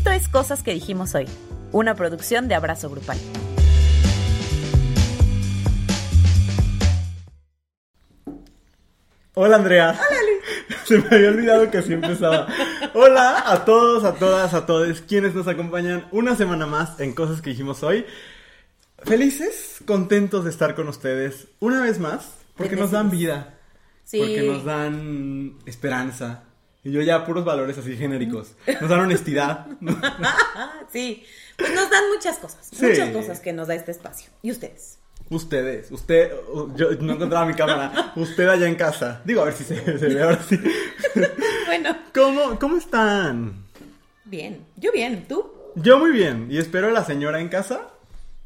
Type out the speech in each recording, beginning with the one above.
Esto es Cosas que dijimos hoy, una producción de Abrazo Grupal. Hola Andrea. Hola Se me había olvidado que así empezaba. Hola a todos, a todas, a todos quienes nos acompañan una semana más en Cosas que dijimos hoy. Felices, contentos de estar con ustedes una vez más, porque nos dan vida, Sí. porque nos dan esperanza. Y yo ya puros valores así genéricos. Nos dan honestidad. sí, pues nos dan muchas cosas, Sí. muchas cosas que nos da este espacio. ¿Y ustedes? Ustedes, usted, yo no encontraba mi cámara. Usted allá en casa. Digo, a ver si se, se ve ahora sí. Bueno, ¿Cómo, ¿Cómo están? bien, yo bien, ¿tú? Yo muy bien. Y espero la señora en casa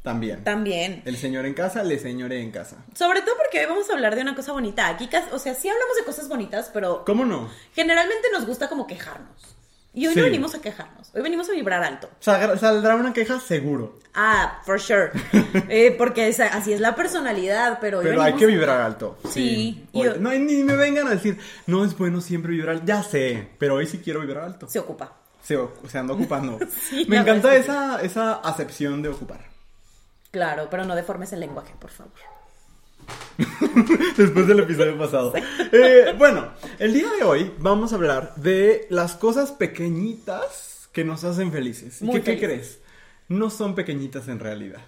también. También. El señor en casa, le señore en casa. Sobre todo porque hoy vamos a hablar de una cosa bonita. Aquí, o sea, sí hablamos de cosas bonitas, pero ¿Cómo no? generalmente nos gusta como quejarnos. Y hoy Sí. no venimos a quejarnos, hoy venimos a vibrar alto. Sal- Saldrá una queja seguro. Ah, for sure. Eh, porque esa- así es la personalidad, pero hoy Pero hay que vibrar alto. Sí, Hoy- yo- No, ni me vengan a decir, no es bueno siempre vibrar. Ya sé, pero hoy sí quiero vibrar alto. Se ocupa. Se, se anda ocupando. Sí, me encanta esa, esa acepción de ocupar. Claro, pero no deformes el lenguaje, por favor. Después del episodio pasado. Eh, bueno, el día de hoy vamos a hablar de las cosas pequeñitas que nos hacen felices. ¿Y Muy qué, qué crees? No son pequeñitas en realidad.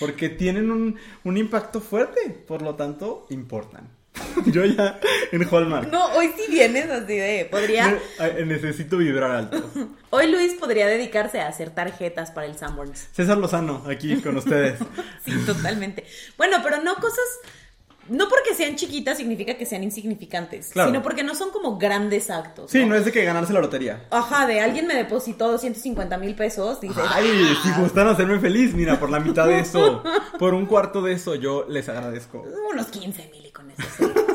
Porque tienen un, un impacto fuerte, por lo tanto, importan. Yo ya en Hallmark. No, hoy sí vienes así de. Podría. Ne- necesito vibrar alto. Hoy Luis podría dedicarse a hacer tarjetas para el Sanborns. César Lozano, aquí con ustedes. Sí, totalmente. Bueno, pero no cosas. No porque sean chiquitas significa que sean insignificantes, Claro. sino porque no son como grandes actos. Sí, no es de que ganarse la lotería. Ajá, de alguien me depositó 250 mil pesos. Dices, Ay, si "Ah, gustan hacerme feliz, mira, por la mitad de eso, por un cuarto de eso, yo les agradezco. unos 15 mil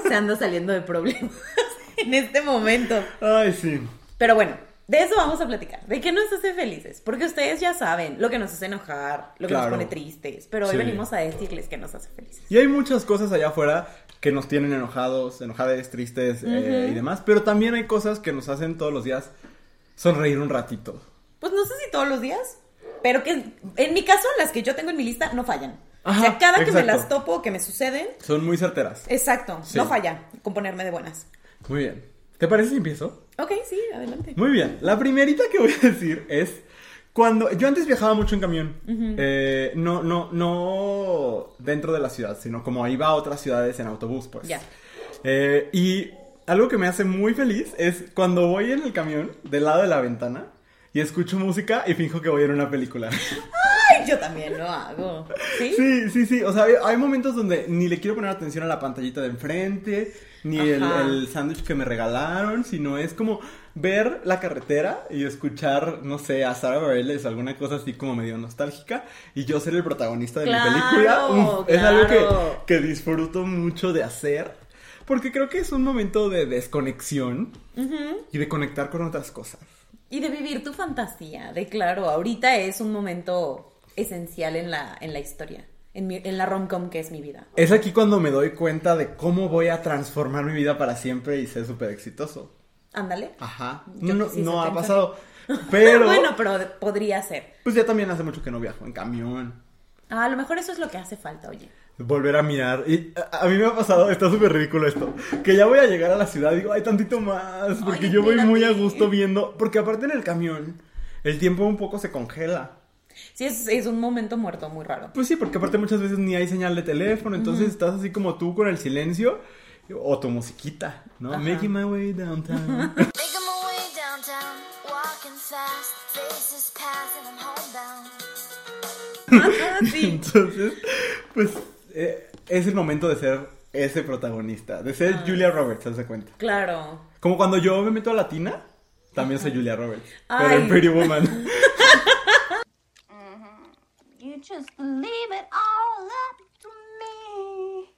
se, anda saliendo de problemas en este momento. Ay, sí. Pero bueno, de eso vamos a platicar. ¿De qué nos hace felices? Porque ustedes ya saben lo que nos hace enojar, lo que Claro. nos pone tristes. Pero hoy Sí. venimos a decirles que nos hace felices. Y hay muchas cosas allá afuera que nos tienen enojados, enojades, tristes eh, y demás, pero también hay cosas que nos hacen todos los días sonreír un ratito. Pues no sé si todos los días, pero que en mi caso, las que yo tengo en mi lista no fallan. Ajá, o sea, cada que me exacto. las topo, que me suceden, Son muy certeras. exacto, Sí. no falla con ponerme de buenas. Muy bien. ¿Te parece si empiezo? Ok, sí, adelante. Muy bien. La primerita que voy a decir es cuando yo antes viajaba mucho en camión. Eh, no, no, no dentro de la ciudad, sino como iba a otras ciudades en autobús, pues. Ya. Eh, y algo que me hace muy feliz es cuando voy en el camión del lado de la ventana y escucho música y finjo que voy en una película. Ay, yo también lo hago. ¿Sí? Sí, sí, sí. O sea, hay, hay momentos donde ni le quiero poner atención a la pantallita de enfrente, ni el, Ajá. el sándwich que me regalaron, sino es como ver la carretera y escuchar, no sé, a Sara Bareilles, alguna cosa así como medio nostálgica, y yo ser el protagonista de Claro, mi película. Uf, Es algo que, que disfruto mucho de hacer, porque creo que es un momento de desconexión y de conectar con otras cosas. Y de vivir tu fantasía, de claro, ahorita es un momento esencial en la, en la historia, en, mi- en la rom-com que es mi vida. Es aquí cuando me doy cuenta de cómo voy a transformar mi vida para siempre y ser súper exitoso. Ándale. Ajá. Yo No, no ha pasado. Pero, bueno, pero podría ser. pues ya también hace mucho que no viajo en camión. Ah, a lo mejor eso es lo que hace falta, oye. Volver a mirar. Y a, a mí me ha pasado, está súper ridículo esto, que ya voy a llegar a la ciudad y digo, ay, tantito más, porque Ay, yo voy muy a gusto viendo, porque aparte en el camión, el tiempo un poco se congela. Sí, es, es un momento muerto muy raro. Pues sí, porque aparte muchas veces ni hay señal de teléfono, entonces estás así como tú con el silencio o tu musiquita, ¿no? Ajá. Making my way downtown. Making my way downtown, walking fast, faces pass and I'm homebound. Ah, sí. Entonces, pues eh, es el momento de ser ese protagonista, de ser Julia Roberts, de cuenta. Claro. Como cuando yo me meto a Latina, también soy Julia Roberts, pero Ay. en Pretty Woman. You just leave it all up to me.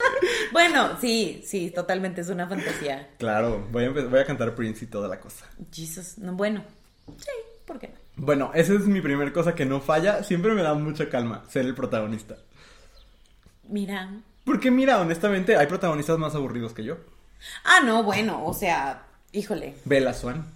Bueno, sí, sí, totalmente es una fantasía. claro, voy a, empe- voy a cantar Prince y toda la cosa. Jesus, no, bueno. Sí, ¿por qué no? Bueno, esa es mi primer cosa que no falla, siempre me da mucha calma ser el protagonista. Mira. Porque mira, honestamente, hay protagonistas más aburridos que yo. Ah, no, bueno, o sea, híjole. Bella Swan.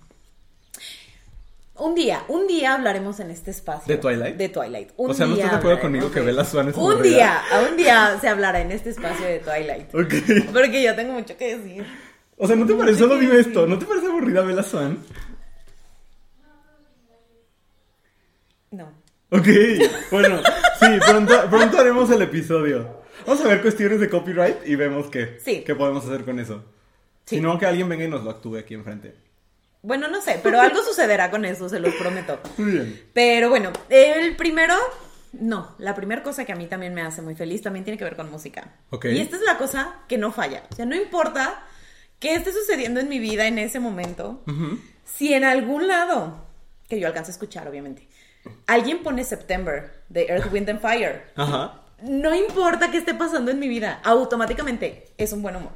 Un día, un día hablaremos en este espacio. ¿De Twilight? De Twilight. Un O sea, ¿no día estás de acuerdo conmigo que Bella Swan es Un día, a un día se hablará en este espacio de Twilight. Ok. Porque yo tengo mucho que decir. O sea, ¿no te parece? Solo decir. esto. ¿No te parece aburrida Bella Swan? No. Ok, bueno, sí, pronto, pronto haremos el episodio. Vamos a ver cuestiones de copyright y vemos qué, Sí. qué podemos hacer con eso. Sí. Si no, que alguien venga y nos lo actúe aquí enfrente. Bueno, no sé, pero algo sucederá con eso, se los prometo. Muy bien. Pero bueno, el primero, no, la primera cosa que a mí también me hace muy feliz también tiene que ver con música. Ok. Y esta es la cosa que no falla. O sea, no importa qué esté sucediendo en mi vida en ese momento, si en algún lado, que yo alcance a escuchar, obviamente, alguien pone September de Earth, Wind and Fire, Ajá. no importa qué esté pasando en mi vida, automáticamente es un buen humor.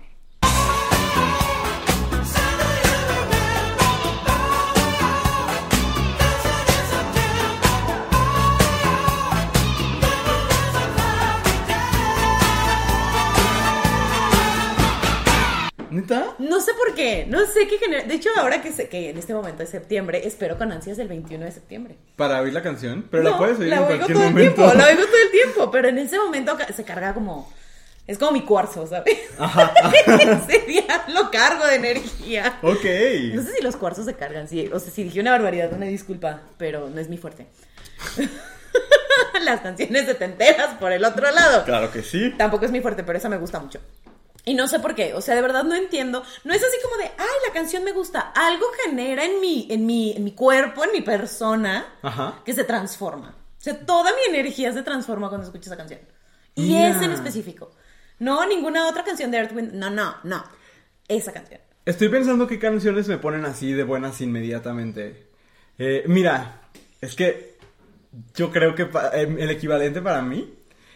¿Neta? No sé por qué, no sé qué genera. De hecho, ahora que, sé que en este momento es septiembre, espero con ansias el 21 de septiembre. Para oír la canción, pero la No, puedes oír la en cualquier todo momento. el tiempo, la oigo todo el tiempo, pero en ese momento se carga como. Es como mi cuarzo, ¿sabes? Ajá. ese día lo cargo de energía. Ok. No sé si los cuarzos se cargan, sí, o sea, si dije una barbaridad, una disculpa, pero no es mi fuerte. Las canciones setenteras por el otro lado. Claro que sí. Tampoco es mi fuerte, pero esa me gusta mucho. Y no sé por qué, o sea, de verdad no entiendo. No es así como de, ay, la canción me gusta. Algo genera en mi, en mi, en mi cuerpo, en mi persona, Ajá. que se transforma. O sea, toda mi energía se transforma cuando escucho esa canción. Y Mira. esa en específico. No ninguna otra canción de Earth, Wind. No, no, no. Esa canción. Estoy pensando qué canciones me ponen así de buenas inmediatamente. Eh, mira, es que yo creo que em, el equivalente para mí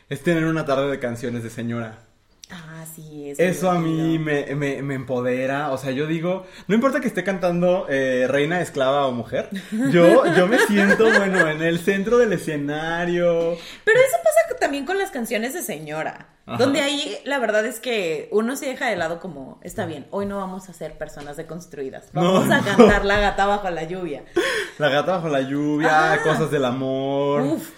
es tener una tarde de canciones de señora. Ah, sí, es Eso a mí me, me- me empodera, o sea, yo digo, no importa que esté cantando eh, reina, esclava o mujer, yo, yo me siento, bueno, en el centro del escenario. Pero eso pasa también con las canciones de señora. Ajá. Donde ahí la verdad es que uno se deja de lado como, está bien, hoy no vamos a ser personas deconstruidas. Vamos No, a no. cantar La gata bajo la lluvia. La gata bajo la lluvia, Ah. cosas del amor. Uf.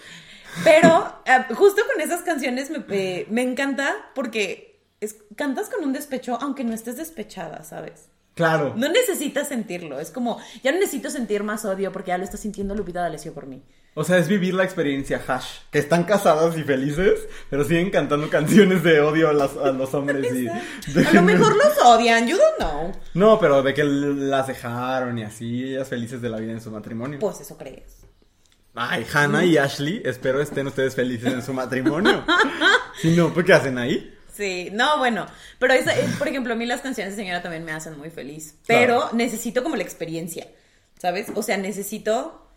Pero eh, justo con esas canciones me, eh, me encanta porque es- cantas con un despecho aunque no estés despechada, ¿sabes? Claro. No necesitas sentirlo. Es como, ya no necesito sentir más odio porque ya lo está sintiendo Lupita D'Alessio por mí. O sea, es vivir la experiencia hash. Que están casadas y felices, pero siguen cantando canciones de odio a, las- a los hombres. y de- A lo mejor los odian, you don't know. No, pero de que las dejaron y así, ellas felices de la vida en su matrimonio. Pues eso crees. Ay, Hannah y Ashley, espero estén ustedes felices en su matrimonio. si no, pues ¿qué hacen ahí? Sí, no, bueno, pero esa, eh, por ejemplo, a mí las canciones de señora también me hacen muy feliz, pero Claro. necesito como la experiencia, ¿sabes? O sea, necesito,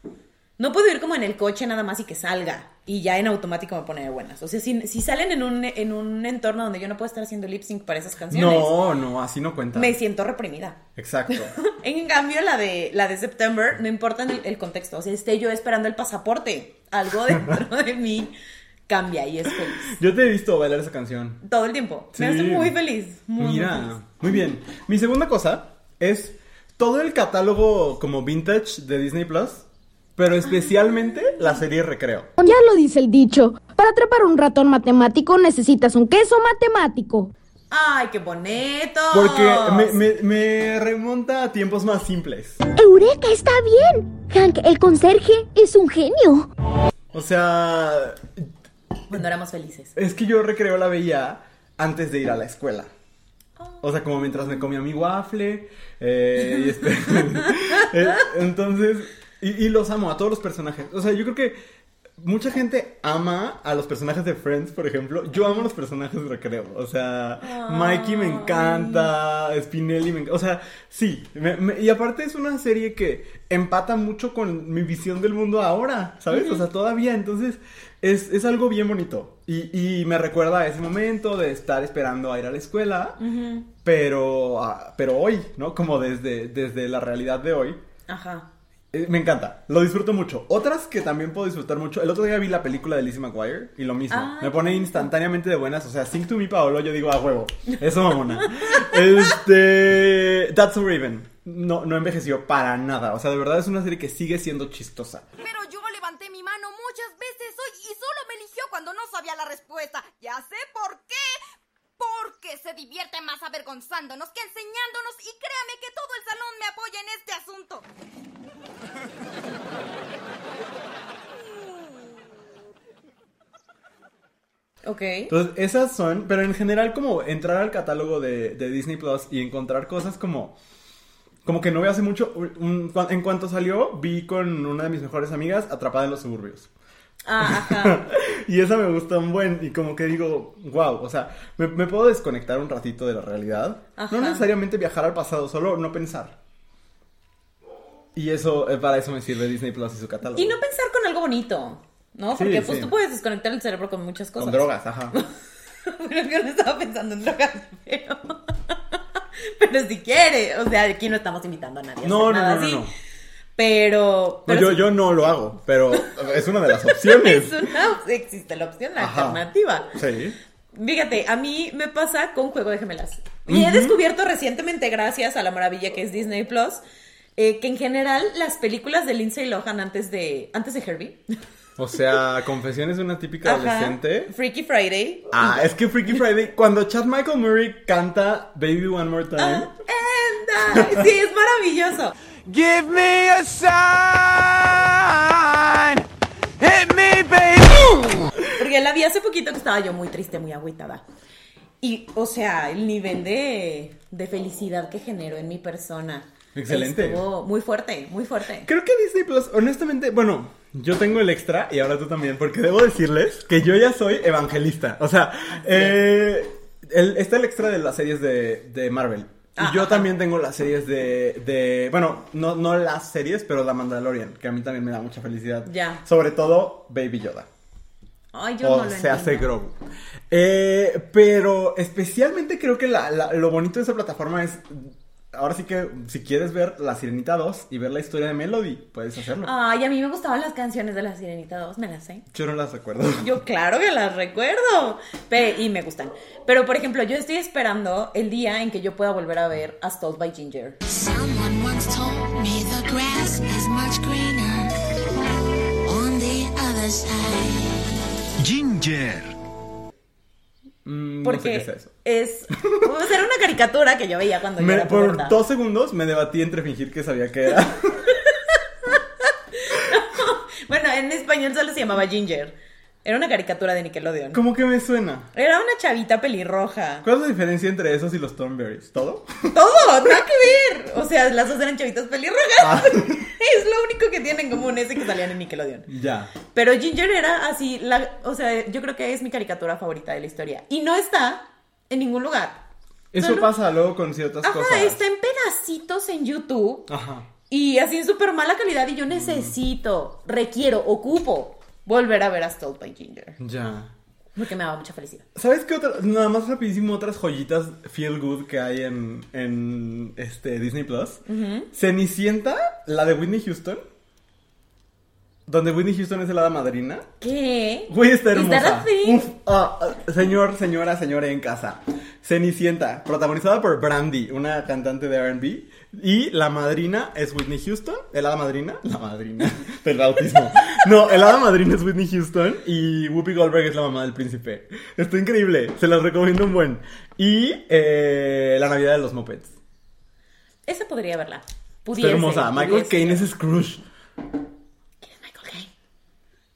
no puedo ir como en el coche nada más y que salga y ya en automático me pone de buenas. O sea, si, si salen en un, en un entorno donde yo no puedo estar haciendo lip sync para esas canciones, No, no, así no cuenta. me siento reprimida. Exacto. En cambio, la de, la de September, no importa el, el contexto, o sea, esté yo esperando el pasaporte, algo dentro de mí cambia y es feliz. Yo te he visto bailar esa canción. Todo el tiempo. Me hace muy feliz. Muy, muy Mira, feliz. muy bien. Mi segunda cosa es todo el catálogo como vintage de Disney Plus, pero especialmente la serie Recreo. Ya lo dice el dicho. Para atrapar un ratón matemático necesitas un queso matemático. ¡Ay, qué bonito! Porque me, me- me remonta a tiempos más simples. ¡Eureka! ¡Está bien! Hank, el conserje, es un genio. O sea, Cuando éramos felices. es que yo Recreo la veía antes de ir a la escuela. O sea, como mientras me comía mi waffle. eh, y este- eh, entonces, y, y los amo a todos los personajes. O sea, yo creo que mucha gente ama a los personajes de Friends, por ejemplo. Yo amo a los personajes de Recreo. O sea, Mikey me encanta, Spinelli me encanta. O sea, sí. me- me- y aparte es una serie que empata mucho con mi visión del mundo ahora, ¿sabes? O sea, todavía. Entonces, es, es algo bien bonito. Y, y me recuerda a ese momento de estar esperando a ir a la escuela, pero, ah, pero hoy, ¿no? Como desde, desde la realidad de hoy. Ajá. Eh, Me encanta, lo disfruto mucho. Otras que también puedo disfrutar mucho. El otro día vi la película de Lizzie McGuire y lo mismo. Ay, me pone instantáneamente de buenas. O sea, Sing to Me Paolo, yo digo a huevo. Eso mamona. este. That's so Raven. No, no envejeció para nada. O sea, de verdad es una serie que sigue siendo chistosa. Pero yo levanté mi mano muchas veces hoy y solo me eligió cuando no sabía la respuesta. Ya sé por qué. Porque se divierte más avergonzándonos que enseñándonos y créame que todo el salón me apoya en este asunto. Ok. Entonces, esas son, pero en general como entrar al catálogo de, de Disney Plus y encontrar cosas como... Como que no veo hace mucho, un- en cuanto salió, vi con una de mis mejores amigas Atrapada en los suburbios. Ah, ajá. y esa me gusta un buen, y como que digo, wow, o sea, me, me puedo desconectar un ratito de la realidad. Ajá. No necesariamente viajar al pasado, solo no pensar. Y eso, eh, para eso me sirve Disney Plus y su catálogo. Y no pensar con algo bonito, ¿no? Sí, Porque pues sí. tú puedes desconectar el cerebro con muchas cosas. Con drogas, ajá. Pero yo no estaba pensando en drogas, pero... pero si quiere, o sea, aquí no estamos invitando a nadie No, no, nada no, no, así. no. Pero... No, yo, yo no lo hago, pero es una de las opciones. es una, existe la opción, la alternativa. Sí. Fíjate, a mí me pasa con Juego de Gemelas. Y he descubierto recientemente, gracias a la maravilla que es Disney Plus, eh, que en general las películas de Lindsay Lohan antes de, antes de Herbie, O sea, confesiones de una típica Ajá, adolescente. Freaky Friday, Ah, es que Freaky Friday, cuando Chad Michael Murray canta Baby One More Time. And I- sí, es maravilloso. Give me a sign. Hit me, baby. Porque la vi hace poquito que estaba yo muy triste, muy agüitada. Y, o sea, el nivel de, de felicidad que generó en mi persona. Excelente. Estuvo muy fuerte, muy fuerte. Creo que Disney Plus, honestamente, bueno, yo tengo el extra y ahora tú también, porque debo decirles que yo ya soy evangelista. O sea, eh, el- está el extra de las series de, de Marvel. Y Ah, yo ajá. también tengo las series de, de bueno, no, no las series, pero la Mandalorian, que a mí también me da mucha felicidad. Ya. Sobre todo Baby Yoda. Ay, yo o no lo se hace. Grogu. Eh, pero especialmente creo que la- la- lo bonito de esa plataforma es. Ahora sí que si quieres ver La Sirenita 2 y ver la historia de Melody, puedes hacerlo. Ay, a mí me gustaban las canciones de La Sirenita 2, me las sé. Yo no las recuerdo. Yo claro que las recuerdo. Pe- y me gustan. Pero, por ejemplo, yo estoy esperando el día en que yo pueda volver a ver As Told by Ginger. Someone once told me the grass is much greener on the other side. Ginger. Mm, no sé Porque qué es eso. es... pues, era una caricatura que yo veía cuando yo Me- era por puberta. dos segundos me debatí entre fingir que sabía que era. Bueno, en español solo se llamaba Ginger. Era una caricatura de Nickelodeon. ¿Cómo que me suena? Era una chavita pelirroja. ¿Cuál es la diferencia entre esos y los Thornberries? ¿Todo? Todo, nada que ver. O sea, las dos eran chavitas pelirrojas. Ah. es lo único que tienen en común ese que salían en Nickelodeon. ya. Pero Ginger era así, la, o sea, yo creo que es mi caricatura favorita de la historia. Y no está en ningún lugar. Eso Solo- pasa luego con ciertas Ajá, cosas. está en pedacitos en YouTube. Ajá. Y así en súper mala calidad. Y yo necesito, requiero, ocupo volver a ver a Told by Ginger. Ya. Porque me daba mucha felicidad. ¿Sabes qué otra? Nada más rapidísimo, otras joyitas feel good que hay en, en este Disney Plus. Cenicienta, la de Whitney Houston. Donde Whitney Houston es el hada madrina. ¿Qué? Güey, está ¿Is that hermosa. Uf, ah, señor, señora, señora en casa. Cenicienta, protagonizada por Brandy, una cantante de R&B. Y la madrina es Whitney Houston. ¿El hada madrina? La madrina del autismo. No, el hada madrina es Whitney Houston. Y Whoopi Goldberg es la mamá del príncipe. Está increíble. Se las recomiendo un buen. Y eh, la Navidad de los Muppets. Esa podría verla. Está Pudiese, hermosa. Michael. Caine es Scrooge. ¿Quién es Michael Caine?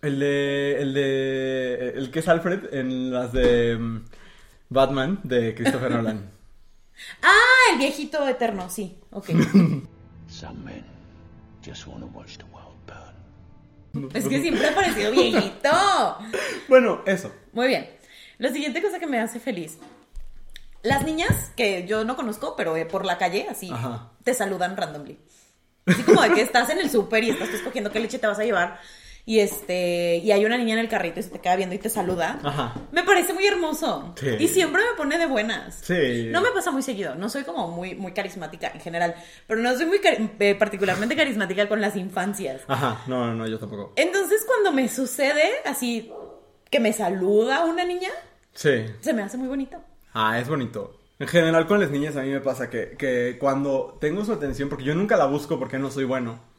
El de. El de. El que es Alfred en las de. mm, Batman de Christopher Nolan. Ah, el viejito eterno, sí. Ok. Some men just want to watch the world burn. es que siempre ha parecido viejito. Bueno, eso. Muy bien. La siguiente cosa que me hace feliz. Las niñas, que yo no conozco, pero eh, por la calle, así, Ajá. te saludan randomly. Así como de que estás en el súper y estás escogiendo qué leche te vas a llevar. Y este y hay una niña en el carrito y se te queda viendo y te saluda. Ajá. Me parece muy hermoso. Sí. Y siempre me pone de buenas. Sí. No me pasa muy seguido. No soy como muy, muy carismática en general. Pero no soy muy eh, particularmente carismática con las infancias. Ajá, no, no, no, yo tampoco. Entonces, cuando me sucede así que me saluda una niña, Sí. se me hace muy bonito. Ah, es bonito. En general con las niñas a mí me pasa que, que cuando tengo su atención, porque yo nunca la busco porque no soy bueno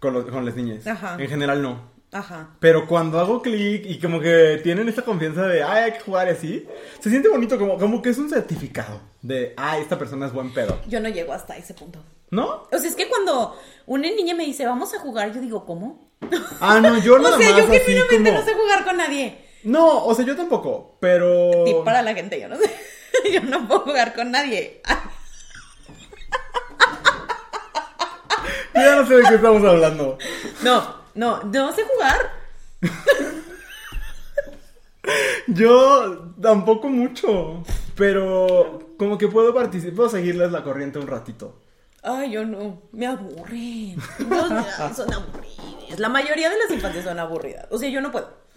con, los- con las niñas. Ajá. En general no. Ajá. Pero cuando hago clic y como que tienen esta confianza de, ay, hay que jugar así, se siente bonito, como, como que es un certificado de, ay, esta persona es buen pedo. Yo no llego hasta ese punto. ¿No? O sea, es que cuando una niña me dice, vamos a jugar, yo digo, ¿cómo? Ah, no, yo nada o sea, yo genuinamente como- no sé jugar con nadie. No, o sea, yo tampoco, pero... Tip para la gente, yo no sé. Yo no puedo jugar con nadie. ya no sé de qué estamos hablando. No, no, no sé jugar. Yo tampoco mucho, pero como que puedo participar, puedo seguirles la corriente un ratito. Ay, yo no, me aburren. No, son aburridas. La mayoría de las infancias son aburridas. O sea, yo no puedo.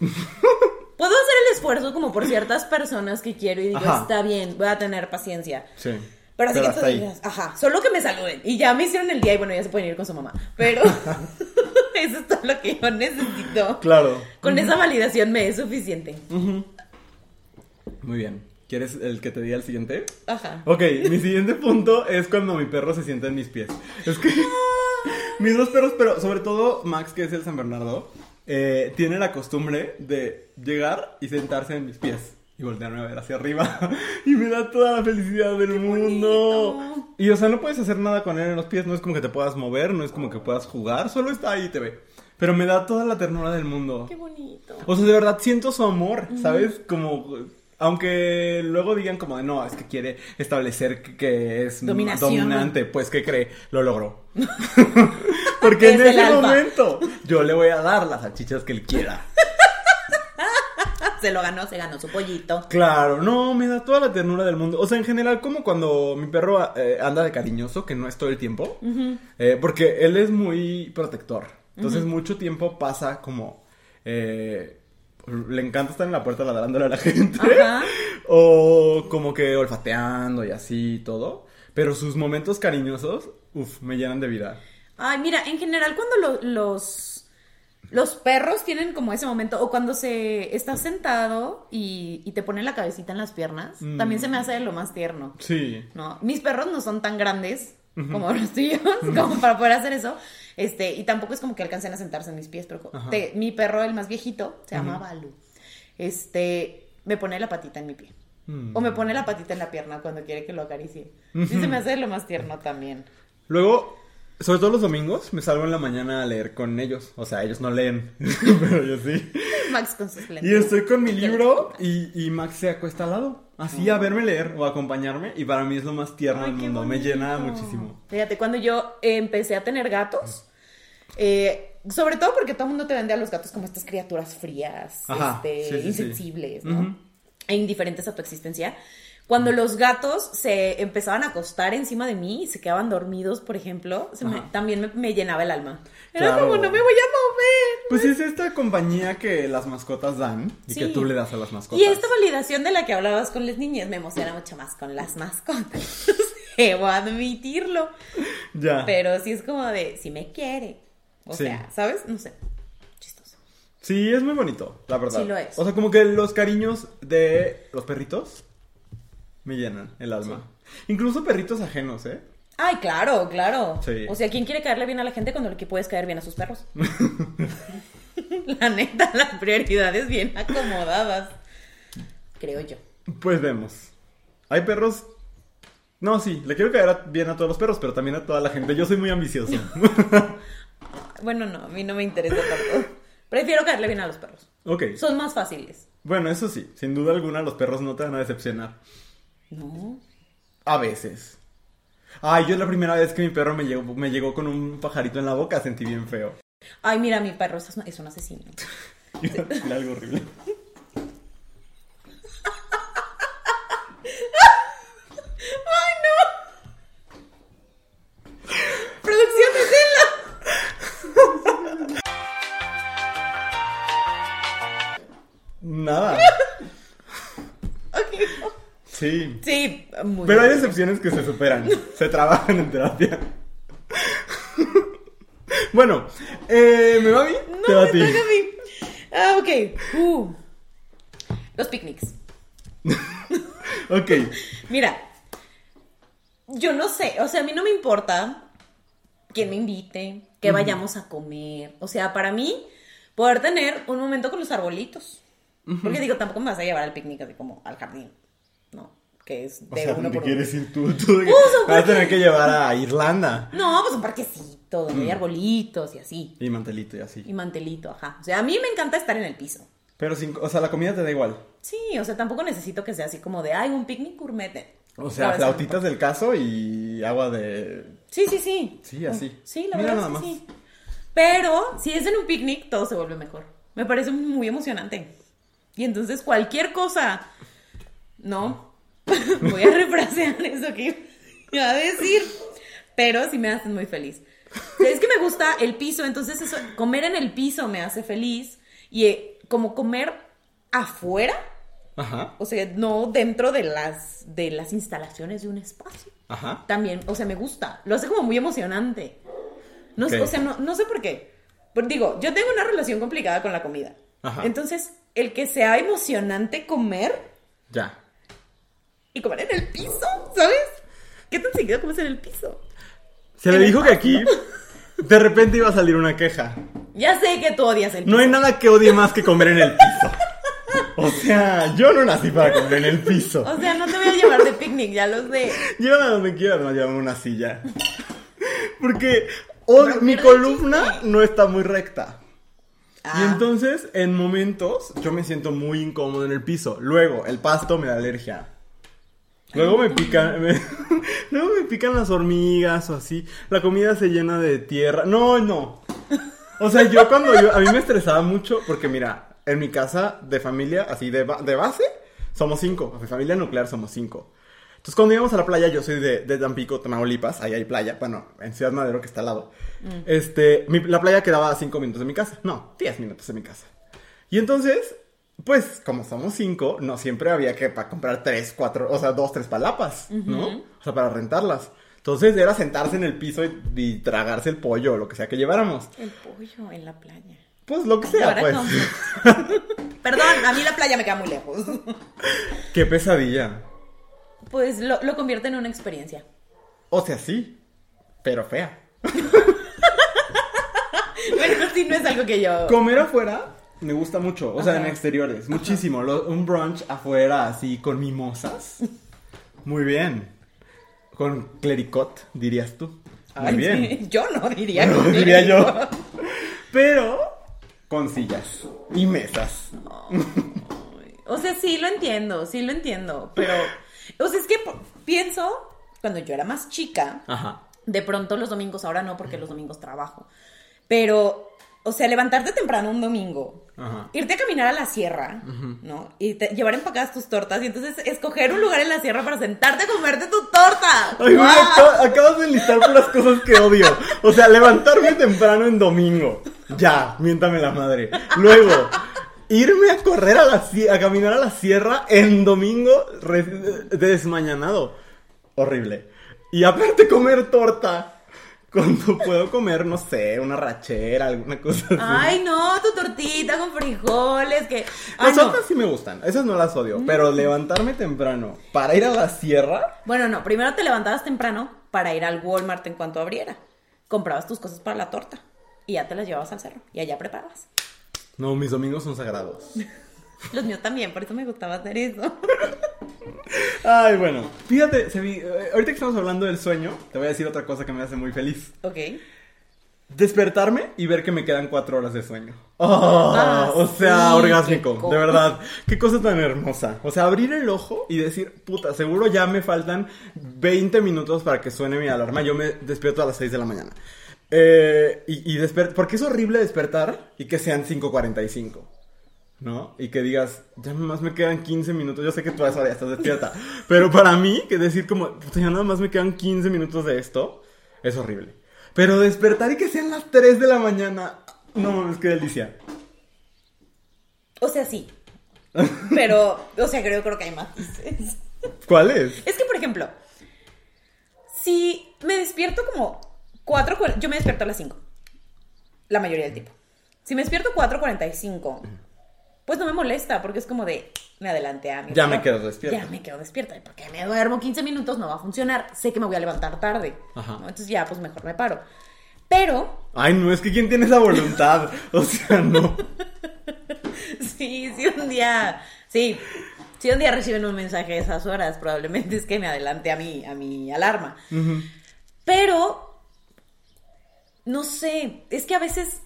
Puedo hacer el esfuerzo como por ciertas personas que quiero y digo, Ajá. está bien, voy a tener paciencia. Sí. Pero así que hasta tú digas, ajá, solo que me saluden. Y ya me hicieron el día y bueno, ya se pueden ir con su mamá. Pero eso es todo lo que yo necesito. Claro. Con esa validación me es suficiente. Muy bien. ¿Quieres el que te diga el siguiente? Ajá. Ok, mi siguiente punto es cuando mi perro se sienta en mis pies. Es que mis dos perros, pero sobre todo Max, que es el San Bernardo, eh, tiene la costumbre de llegar y sentarse en mis pies y voltearme a ver hacia arriba. y me da toda la felicidad del mundo. bonito. Y o sea, no puedes hacer nada con él en los pies, no es como que te puedas mover, no es como que puedas jugar, solo está ahí y te ve. Pero me da toda la ternura del mundo. Qué bonito. O sea, de verdad siento su amor, ¿sabes? Como, aunque luego digan como de, no, es que quiere establecer que, que es Dominación. dominante, pues, ¿qué cree? Lo logró. Porque en ese momento yo le voy a dar las salchichas que él quiera. Se lo ganó, se ganó su pollito. Claro, no, me da toda la ternura del mundo. O sea, en general, como cuando mi perro eh, anda de cariñoso, que no es todo el tiempo, eh, porque él es muy protector. Entonces, mucho tiempo pasa como. eh, le encanta estar en la puerta ladrándole a la gente. Ajá. O como que olfateando y así y todo. Pero sus momentos cariñosos, uff, me llenan de vida. Ay, mira, en general cuando lo- los, los perros tienen como ese momento, o cuando se estás sentado y, y te ponen la cabecita en las piernas, Mm. también se me hace de lo más tierno. Sí. ¿no? Mis perros no son tan grandes como los tuyos, como para poder hacer eso. Este, y tampoco es como que alcancen a sentarse en mis pies, pero te- mi perro, el más viejito, se llama Balu. Este, me pone la patita en mi pie. Mm. O me pone la patita en la pierna cuando quiere que lo acaricie. Sí se me hace de lo más tierno también. Luego, sobre todo los domingos, me salgo en la mañana a leer con ellos. O sea, ellos no leen, pero yo sí. Max con sus lentes. Y estoy con mi libro y, y Max se acuesta al lado. Así a verme leer o acompañarme. Y para mí es lo más tierno Ay, del mundo. Me llena muchísimo. Fíjate, cuando yo eh, empecé a tener gatos, eh, sobre todo porque todo el mundo te vende a los gatos como estas criaturas frías, Ajá, este, sí, sí, sí. insensibles, ¿no? E indiferentes a tu existencia. Cuando los gatos se empezaban a acostar encima de mí y se quedaban dormidos, por ejemplo, se me- Ajá. también me, me llenaba el alma. Era Claro. como, no me voy a mover. Pues es esta compañía que las mascotas dan y Sí. que tú le das a las mascotas. Y esta validación de la que hablabas con las niñas me emociona mucho más con las mascotas. Debo admitirlo. Ya. Pero sí es como de, si me quiere. O Sí. sea, ¿sabes? No sé. Chistoso. Sí, es muy bonito, la verdad. Sí lo es. O sea, como que los cariños de los perritos me llenan el alma. Incluso perritos ajenos, ¿eh? Ay, claro, claro. Sí. O sea, ¿quién quiere caerle bien a la gente cuando le que puedes caer bien a sus perros? la neta, las prioridades bien acomodadas. Creo yo. Pues vemos. Hay perros. No, sí, le quiero caer a- bien a todos los perros, pero también a toda la gente. Yo soy muy ambicioso. Bueno, no, a mí no me interesa tanto. Prefiero caerle bien a los perros. ok. Son más fáciles. Bueno, eso sí, sin duda alguna los perros no te van a decepcionar. No. A veces. Ay, yo la primera vez que mi perro me llegó, me llegó con un pajarito en la boca sentí bien feo. Ay, mira, mi perro es un, es un asesino. algo horrible. ¡Ay, no! ¡Producción, deténla! Nada. Sí. Sí, muy Pero hay bien. decepciones que se superan. se trabajan en terapia. bueno, eh, ¿me va a mí? Te va No, a me ti. toca a mí. Ah, ok. Uh. Los picnics. Ok. Mira, yo no sé, o sea, a mí no me importa quién me invite, que vayamos a comer. O sea, para mí, poder tener un momento con los arbolitos. Porque digo, tampoco me vas a llevar al picnic así como al jardín, ¿no? Que es O sea, uno ¿dónde por quieres ir tú? tú de que Pues, un vas a tener que llevar a Irlanda. No, pues un parquecito donde Mm. hay arbolitos y así. Y mantelito y así. Y mantelito, ajá. O sea, a mí me encanta estar en el piso. Pero sin, o sea, la comida te da igual. Sí, o sea, tampoco necesito que sea así como de, ay, un picnic gourmet. O sea, flautitas del caso y agua de. Sí, sí, sí. Sí, así. Sí, la Mira verdad nada es que más. sí. Pero si es en un picnic, todo se vuelve mejor. Me parece muy emocionante. Y entonces cualquier cosa, ¿no? Voy a refrasear eso que iba a decir. Pero sí me hacen muy feliz. Es que me gusta el piso, entonces eso, comer en el piso me hace feliz. Y eh, como comer afuera, Ajá. o sea, no dentro de las, de las instalaciones de un espacio Ajá. también, o sea, me gusta. Lo hace como muy emocionante. No, sé- Ok. O sea, no, no sé por qué. Pero digo, yo tengo una relación complicada con la comida. Ajá. Entonces, el que sea emocionante comer Ya. Y comer en el piso, ¿sabes? ¿Qué tan seguido comes en el piso? Se le dijo que aquí de repente iba a salir una queja. Ya sé que tú odias el piso. No hay nada que odie más que comer en el piso. O sea, yo no nací para comer en el piso. O sea, no te voy a llevar de picnic, ya lo sé. Llévame donde quieras, no llévame una silla. Porque od- Pero mi columna chiste. no está muy recta. Y Ah. entonces, en momentos, yo me siento muy incómodo en el piso. Luego, el pasto me da alergia. Luego me pican, me- luego me pican las hormigas o así. La comida se llena de tierra. No, no. O sea, yo cuando yo, a mí me estresaba mucho porque mira, en mi casa de familia, así de, de base, somos cinco. Mi familia nuclear somos cinco. Entonces cuando íbamos a la playa, yo soy de, de Tampico, Tamaulipas, ahí hay playa, bueno, en Ciudad Madero que está al lado. Este, mi- la playa quedaba a cinco minutos de mi casa. No, diez minutos de mi casa. Y entonces, pues, como somos cinco, no siempre había que para comprar tres, cuatro, o sea, dos, tres palapas, ¿no? O sea, para rentarlas. Entonces era sentarse en el piso y, y tragarse el pollo o lo que sea que lleváramos. El pollo en la playa. Pues lo que sea, pues. cómo. Perdón, a mí la playa me queda muy lejos. Qué pesadilla. Pues lo, lo convierte en una experiencia. O sea, sí, pero fea. Bueno, sí, no es algo que yo... Comer afuera me gusta mucho, o sea, en Ajá. exteriores, muchísimo. Lo- un brunch afuera así con mimosas. Muy bien. Con clericot, dirías tú. Muy Ay, bien. sí, Yo no diría. No, que- diría yo. Pero con sillas y mesas. O sea, sí lo entiendo, sí lo entiendo, pero... O sea, es que pienso, cuando yo era más chica, Ajá. de pronto los domingos, ahora no porque los domingos trabajo, pero, o sea, levantarte temprano un domingo, Ajá. irte a caminar a la sierra, ¿no? Y te- llevar empacadas tus tortas y entonces escoger un lugar en la sierra para sentarte a comerte tu torta. Ay, acabas de enlistar por las cosas que odio. O sea, levantarme temprano en domingo. Ya, miéntame la madre. Luego, irme a correr a la a caminar a la sierra en domingo re- desmañanado. Horrible. Y aparte comer torta. Cuando puedo comer, no sé, una rachera, alguna cosa así. Ay, no, tu tortita con frijoles, que... Ay, Las no. otras sí me gustan, esas no las odio, pero levantarme temprano para ir a la sierra, Bueno, no, primero te levantabas temprano para ir al Walmart en cuanto abriera. Comprabas tus cosas para la torta y ya te las llevabas al cerro y allá preparabas. no, mis domingos son sagrados. Los míos también, por eso me gustaba hacer eso. Ay, bueno. Fíjate, eh, ahorita que estamos hablando del sueño, te voy a decir otra cosa que me hace muy feliz. ok. Despertarme y ver que me quedan cuatro horas de sueño. Ah, Ah, o sea, sí, orgásmico, de verdad. Qué cosa tan hermosa. O sea, abrir el ojo y decir, puta, seguro ya me faltan 20 minutos para que suene mi alarma. Yo me despierto a las 6 de la mañana. Eh, y, y porque es horrible despertar y que sean 5.45. ¿No? Y que digas, ya más me quedan 15 minutos. Yo sé que tú a esa hora ya estás despierta. pero para mí, que decir como, puta, ya nada más me quedan 15 minutos de esto, es horrible. Pero despertar y que sean las 3 de la mañana, no mames, qué delicia. O sea, sí. Pero, o sea, creo, creo que hay más. ¿Cuál es? Es que, por ejemplo, si me despierto como 4, yo me despierto a las 5. La mayoría del tiempo. Si me despierto 4.45, pues no me molesta, porque es como de, me adelanté a mi Ya reloj. me quedo despierta. Ya me quedo despierta, porque me duermo 15 minutos, no va a funcionar. Sé que me voy a levantar tarde. Ajá. ¿no? Entonces ya, pues mejor me paro. Pero, Ay, no, es que ¿quién tiene esa voluntad? O sea, no. sí, sí un día, sí, si un día reciben un mensaje a esas horas, probablemente es que me adelanté a mi, a mi alarma. Pero, no sé, es que a veces,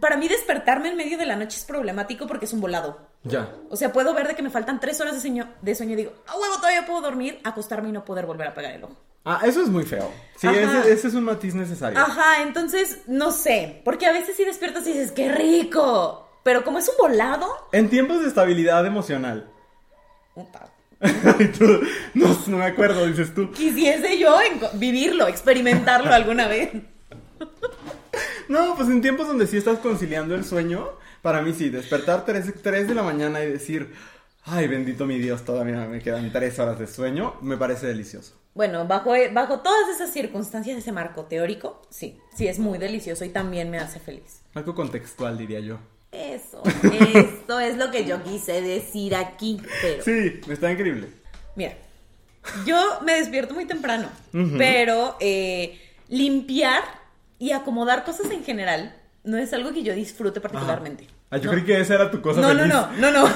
para mí despertarme en medio de la noche es problemático porque es un volado. Ya. O sea, puedo ver de que me faltan tres horas de sueño, de sueño y digo, a huevo, todavía puedo dormir, acostarme y no poder volver a apagar el ojo. Ah, eso es muy feo. Sí, ese, ese es un matiz necesario. Ajá, entonces, no sé, porque a veces sí despiertas y dices, qué rico, pero como es un volado, En tiempos de estabilidad emocional. puta, tú, no, no me acuerdo, dices tú. quisiese yo vivirlo, experimentarlo alguna vez. No, pues en tiempos donde sí estás conciliando el sueño, para mí sí, despertar 3, de la mañana y decir, ay, bendito mi Dios, todavía me quedan 3 horas de sueño, me parece delicioso. Bueno, bajo, bajo todas esas circunstancias, ese marco teórico, sí, sí es muy delicioso y también me hace feliz. Algo contextual, diría yo. Eso, esto es lo que yo quise decir aquí, pero... Sí, está increíble. Mira, yo me despierto muy temprano, pero eh, limpiar y acomodar cosas en general no es algo que yo disfrute particularmente. Ah, yo no, creí que esa era tu cosa no, no, feliz. no, no, no,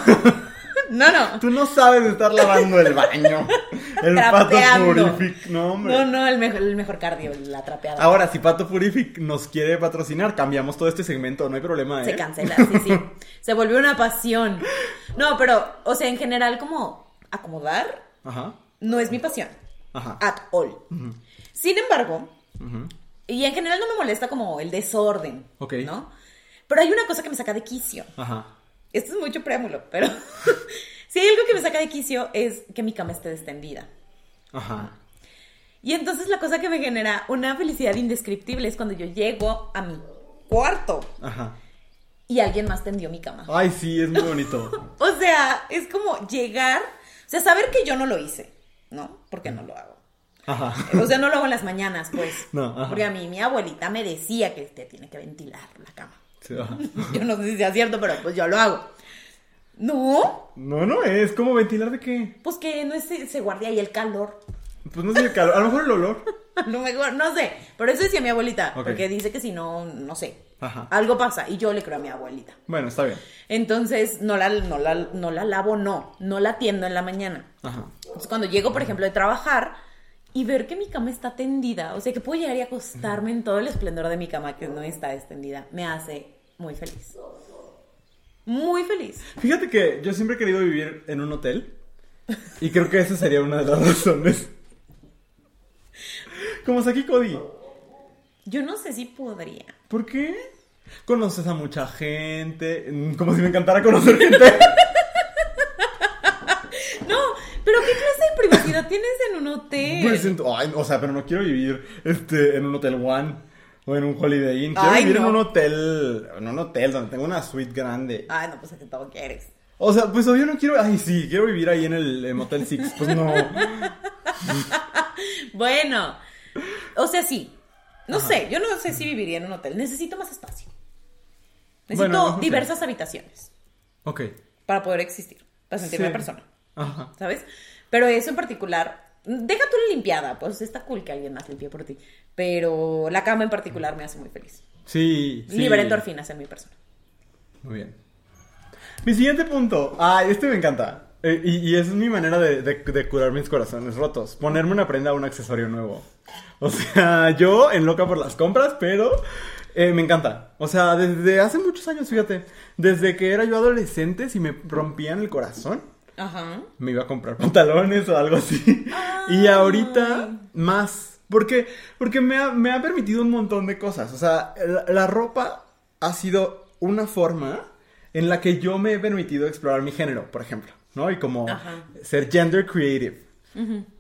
no, no. Tú no sabes estar lavando el baño. El pato purific. No, hombre. No, no, el mejor, el mejor cardio, la trapeada. Ahora, si Pato Purific nos quiere patrocinar, cambiamos todo este segmento, no hay problema, ¿eh? Se cancela, sí, sí. Se volvió una pasión. No, pero, o sea, en general, como acomodar Ajá, no es mi pasión. ajá. At all. Sin embargo, y en general no me molesta como el desorden. Ok. ¿No? Pero hay una cosa que me saca de quicio. Ajá. Esto es mucho preámbulo, pero si hay algo que me saca de quicio es que mi cama esté extendida. Ajá. Y entonces la cosa que me genera una felicidad indescriptible es cuando yo llego a mi cuarto Ajá. y alguien más tendió mi cama. Ay, sí, es muy bonito. O sea, es como llegar, o sea, saber que yo no lo hice, ¿no? Porque no lo hago. Ajá. O sea, no lo hago en las mañanas, pues. No, ajá. Porque a mí mi abuelita me decía que te tiene que ventilar la cama. Sí, ajá. Yo no sé si sea cierto, pero pues yo lo hago. No, No, no es. ¿Cómo ventilar de qué? pues que no es, se guarde ahí el calor. Pues no sé el calor. A lo mejor el olor. No, me, no sé, pero eso decía mi abuelita, porque dice que si no, no sé, Ajá. algo pasa y yo le creo a mi abuelita. Bueno, está bien. Entonces, no la, no la, no la lavo, no, no la tiendo en la mañana. Ajá. Entonces, cuando llego, por ejemplo, de trabajar y ver que mi cama está tendida, o sea, que puedo llegar y acostarme en todo el esplendor de mi cama que no está extendida, me hace muy feliz. Muy feliz. Fíjate que yo siempre he querido vivir en un hotel. Y creo que esa sería una de las razones. Como Saki Cody. Yo no sé si podría. ¿Por qué? Conoces a mucha gente. Como si me encantara conocer gente. No, pero ¿qué clase de privacidad tienes en un hotel? Pues, ent- ay, o sea, pero no quiero vivir este, en un hotel One o en un Holiday Inn. Quiero Ay, vivir en un hotel, en un hotel donde tengo una suite grande. Ay, no, pues es que todo quieres. O sea, pues obvio no quiero, ay sí, quiero vivir ahí en el en Motel Six. Pues no. Bueno, o sea, sí. No sé, yo no sé si viviría en un hotel. Necesito más espacio. Necesito Bueno, diversas habitaciones Ok. para poder existir, para sentirme Sí. persona. Ajá. ¿Sabes? Pero eso en particular, deja tú la limpiada, pues está cool que alguien más limpie por ti. Pero la cama en particular me hace muy feliz. Sí. sí. Libera endorfinas en mi persona. Muy bien. Mi siguiente punto. Ay, este me encanta. Eh, y, y esa es mi manera de, de- de curar mis corazones rotos. Ponerme una prenda o un accesorio nuevo. O sea, yo en loca por las compras, pero eh, me encanta. O sea, desde hace muchos años, fíjate. Desde que era yo adolescente, si me rompían el corazón, Ajá. me iba a comprar pantalones o algo así. Y ahorita más. Porque, porque me, ha, me ha permitido un montón de cosas. O sea, la, la ropa ha sido una forma en la que yo me he permitido explorar mi género, por ejemplo. ¿No? Y como Ajá. ser gender creative.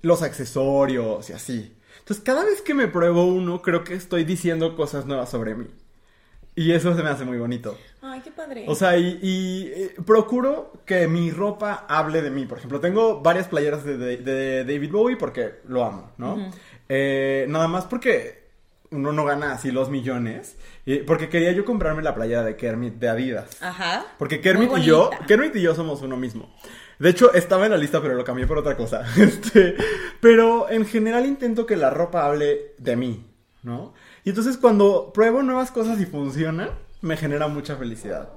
Los accesorios y así. Entonces, cada vez que me pruebo uno, creo que estoy diciendo cosas nuevas sobre mí. Y eso se me hace muy bonito. Ay, qué padre. O sea, y, y, eh, procuro que mi ropa hable de mí. Por ejemplo, tengo varias playeras de, de- de David Bowie porque lo amo, ¿no? Eh, nada más porque uno no gana así los millones. y- porque quería yo comprarme la playera de Kermit de Adidas. Ajá. Porque Kermit y yo. Kermit y yo somos uno mismo. De hecho, estaba en la lista, pero lo cambié por otra cosa. Este, pero en general intento que la ropa hable de mí, ¿no? Y entonces cuando pruebo nuevas cosas y funcionan, me genera mucha felicidad.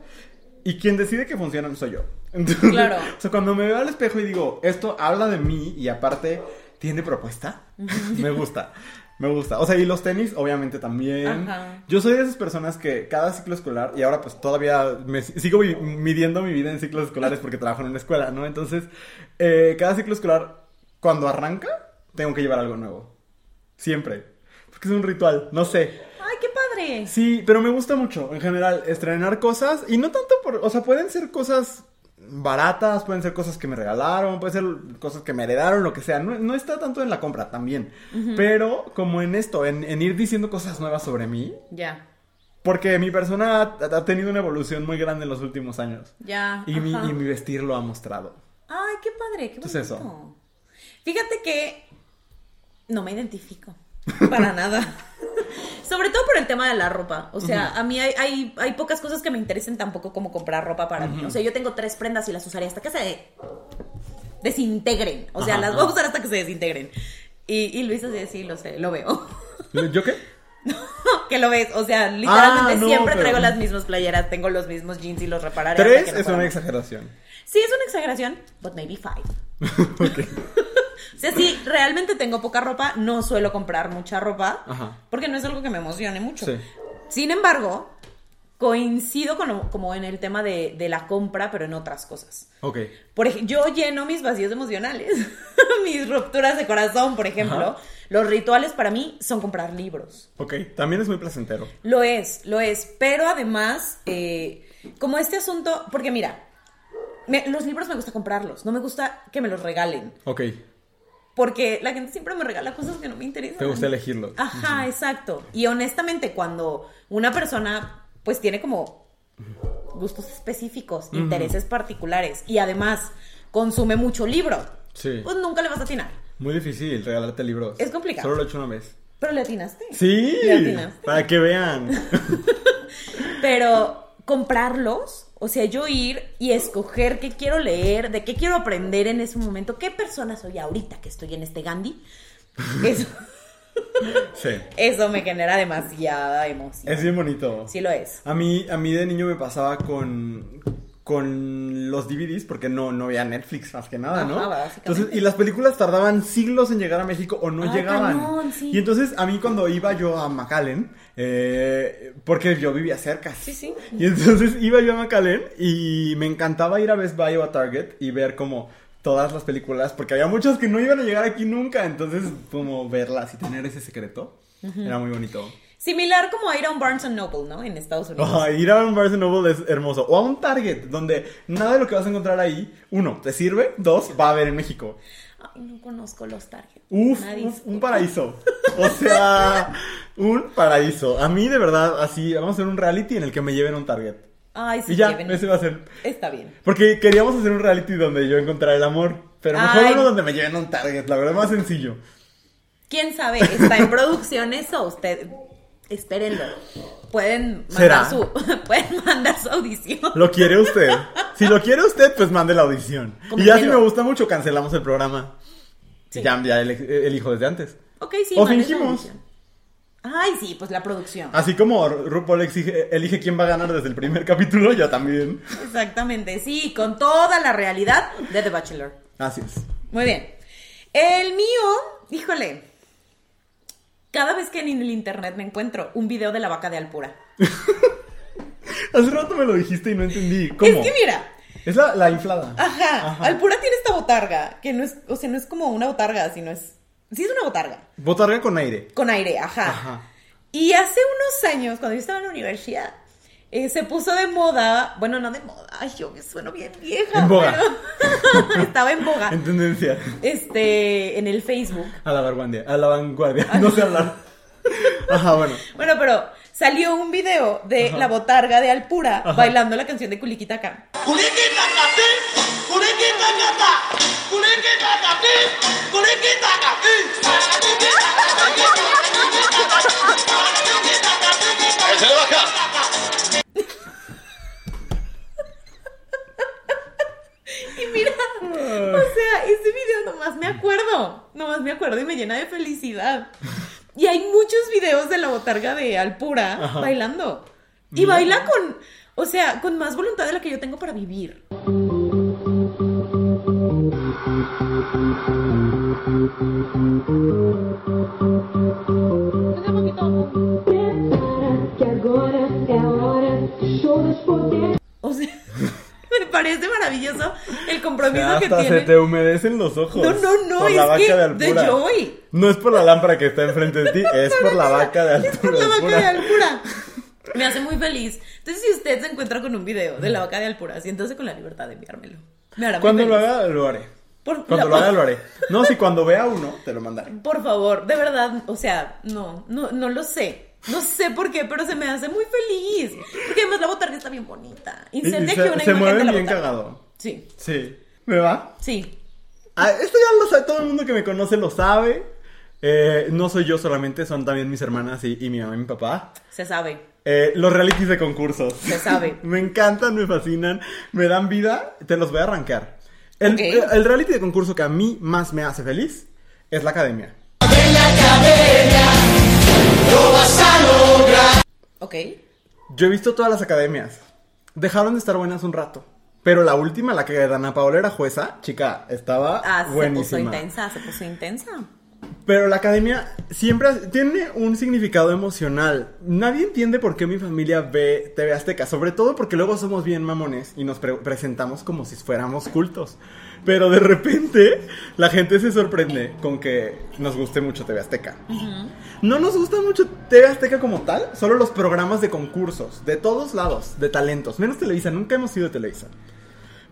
Y quien decide que funcionan soy yo. Entonces, Claro. O sea, cuando me veo al espejo y digo, esto habla de mí y aparte tiene propuesta, me gusta. Me gusta. O sea, y los tenis, obviamente también. Ajá. Yo soy de esas personas que cada ciclo escolar, y ahora pues todavía me si- sigo midiendo mi vida en ciclos escolares porque trabajo en una escuela, ¿no? Entonces, eh, cada ciclo escolar, cuando arranca, tengo que llevar algo nuevo. Siempre. Porque es un ritual, no sé. Ay, qué padre. Sí, pero me gusta mucho, en general, estrenar cosas, y no tanto por, o sea, pueden ser cosas baratas, pueden ser cosas que me regalaron, pueden ser cosas que me heredaron, lo que sea, no, no está tanto en la compra también, pero como en esto, en, en ir diciendo cosas nuevas sobre mí, Ya. porque mi persona ha, ha tenido una evolución muy grande en los últimos años, Ya. y mi, y mi vestir lo ha mostrado. Ay, qué padre, qué bonito. Entonces, eso. Fíjate que no me identifico para nada. Sobre todo por el tema de la ropa. O sea, a mí hay, hay, hay pocas cosas que me interesen tampoco como comprar ropa para mí. O sea, yo tengo tres prendas y las usaré hasta que se desintegren. O sea, Ajá, las voy a usar hasta que se desintegren. Y, y Luis así, sí, lo sé, lo veo. ¿Yo qué? que lo ves. O sea, literalmente Ah, no, siempre pero- traigo las mismas playeras, tengo los mismos jeans y los repararé. Tres no es una exageración. Sí, es una exageración, but maybe five. O sea, sí, realmente tengo poca ropa, no suelo comprar mucha ropa, Ajá. porque no es algo que me emocione mucho. Sí. Sin embargo, coincido con lo- como en el tema de, de la compra, pero en otras cosas. Ok. Por ej- yo lleno mis vacíos emocionales, mis rupturas de corazón, por ejemplo. Ajá. Los rituales para mí son comprar libros. Ok, también es muy placentero. Lo es, lo es. Pero además, eh, como este asunto, porque mira, me- los libros me gusta comprarlos, no me gusta que me los regalen. Ok, Porque la gente siempre me regala cosas que no me interesan. te gusta elegirlo. Ajá, exacto. Y honestamente, cuando una persona pues tiene como gustos específicos, intereses particulares y además consume mucho libro, Sí. pues nunca le vas a atinar. Muy difícil regalarte libros. Es complicado. Solo lo he hecho una vez. Pero le atinaste. Sí, Le atinaste. para que vean. Pero comprarlos, o sea, yo ir y escoger qué quiero leer, de qué quiero aprender en ese momento, qué persona soy ahorita que estoy en este Gandhi. Eso, Sí, eso me genera demasiada emoción. es bien bonito. Sí lo es. A mí, a mí de niño me pasaba con, con los DVDs porque no, no había Netflix más que nada, ¿no? Ajá. Entonces, y las películas tardaban siglos en llegar a México o no Ah, llegaban. cañón, sí. Y entonces a mí cuando iba yo a McAllen, eh, porque yo vivía cerca. Sí, sí. Y entonces iba yo a McAllen y me encantaba ir a Best Buy o a Target y ver como todas las películas, porque había muchas que no iban a llegar aquí nunca, entonces como verlas y tener ese secreto era muy bonito. Similar como ir a un Barnes Noble, ¿no? En Estados Unidos. Ay, ir a un Barnes Noble es hermoso. O a un Target, donde nada de lo que vas a encontrar ahí, uno, te sirve, dos, va a haber en México. Ay, no conozco los Target. Uf, un paraíso. O sea, un paraíso. A mí, de verdad, así, vamos a hacer un reality en el que me lleven a un Target. Ay, sí, Y ya, ese va a ser. Está bien. Porque queríamos hacer un reality donde yo encontrara el amor. Pero mejor Ay. uno donde me lleven a un Target, la verdad, más sencillo. ¿Quién sabe? Está en producción eso. Usted, espérenlo. Pueden ¿Será? mandar su, pueden mandar su audición. ¿Lo quiere usted? Si lo quiere usted, pues mande la audición. Y ya si me gusta mucho, cancelamos el programa. Sí. Ya, ya el- elijo desde antes. Ok, sí. O fingimos. Ay, sí, pues la producción. Así como RuPaul exige- elige quién va a ganar desde el primer capítulo, yo también. Exactamente, sí, con toda la realidad de The Bachelor. Así es. Muy bien. El mío, híjole. Cada vez que en el internet me encuentro un video de la vaca de Alpura. Hace rato me lo dijiste y no entendí. ¿Cómo? Es que mira, Es la, la inflada. ajá, Ajá. Alpura tiene esta botarga, que no es, o sea, no es como una botarga, sino es, sí es una botarga, Botarga con aire. con aire, ajá. Ajá. Y hace unos años, cuando yo estaba en la universidad, eh, se puso de moda, bueno, no de moda, ay, yo me sueno bien vieja. En boga. pero- estaba en boga. En tendencia. Este, en el Facebook. A la vanguardia. A la vanguardia. No sé hablar. Ajá, bueno. Bueno, pero salió un video de la botarga de Alpura bailando la canción de Kulikitaka. Y mira, o sea, ese video nomás me acuerdo, nomás me acuerdo y me llena de felicidad. Y hay muchos videos de la botarga de Alpura bailando. Y baila con, o sea, con más voluntad de la que yo tengo para vivir. O sea, me parece maravilloso el compromiso que Hasta tiene. se te humedecen los ojos. No, no, no, por la es vaca que de. Joy. No es por la lámpara que está enfrente de ti, es por la vaca de Es por la vaca de Alpura. Me hace muy feliz. Entonces, si usted se encuentra con un video de la vaca de Alpura, siéntose con la libertad de enviármelo. Me hará muy Cuando lo feliz. haga, lo haré. Por, Cuando la- lo haga, lo haré. No, si cuando vea uno, te lo mandaré. Por favor, de verdad, o sea, no, no, no lo sé. No sé por qué, pero se me hace muy feliz. Porque además la botarga está bien bonita. Inserte aquí se, una se imagen de la bien botarga. cagado. Sí, Sí. ¿Me va? sí. Ah, esto ya lo sabe, todo el mundo que me conoce lo sabe. Eh, no soy yo solamente, son también mis hermanas y, y mi mamá y mi papá. Se sabe. Eh, los realities de concursos. Se sabe. me encantan, me fascinan, me dan vida. Te los voy a arrancar. El, Ok. el- el reality de concurso que a mí más me hace feliz es la academia. Ok. Yo he visto todas las academias. Dejaron de estar buenas un rato. Pero la última, la que Dana Paola era jueza, chica, estaba Ah, se puso buenísima. intensa, se puso intensa. Pero la academia siempre tiene un significado emocional. Nadie entiende por qué mi familia ve TV Azteca, sobre todo porque luego somos bien mamones y nos pre- presentamos como si fuéramos cultos. Pero de repente la gente se sorprende con que nos guste mucho TV Azteca. No nos gusta mucho TV Azteca como tal, solo los programas de concursos, de todos lados, de talentos, menos Televisa, nunca hemos sido de Televisa.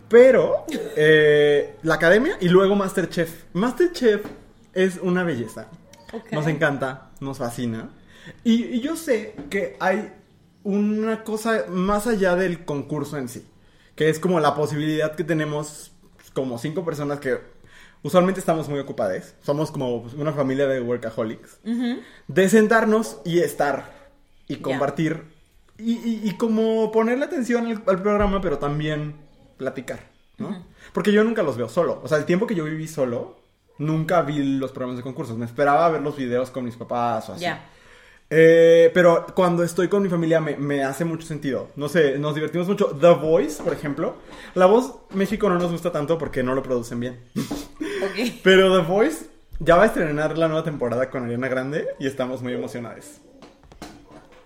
Pero eh, la academia y luego Masterchef. Masterchef es una belleza. Nos encanta, nos fascina. Y, y yo sé que hay una cosa más allá del concurso en sí, que es como la posibilidad que tenemos como cinco personas que usualmente estamos muy ocupadas, somos como una familia de workaholics, de sentarnos y estar y compartir y, y- y como ponerle atención al, al programa, pero también platicar, ¿no? Porque yo nunca los veo solo, o sea, el tiempo que yo viví solo, nunca vi los programas de concursos, me esperaba ver los videos con mis papás o así. Ya. Eh, pero cuando estoy con mi familia me, me hace mucho sentido. No sé, nos divertimos mucho. The Voice, por ejemplo. La voz México no nos gusta tanto porque no lo producen bien. Pero The Voice ya va a estrenar la nueva temporada con Ariana Grande y estamos muy emocionados.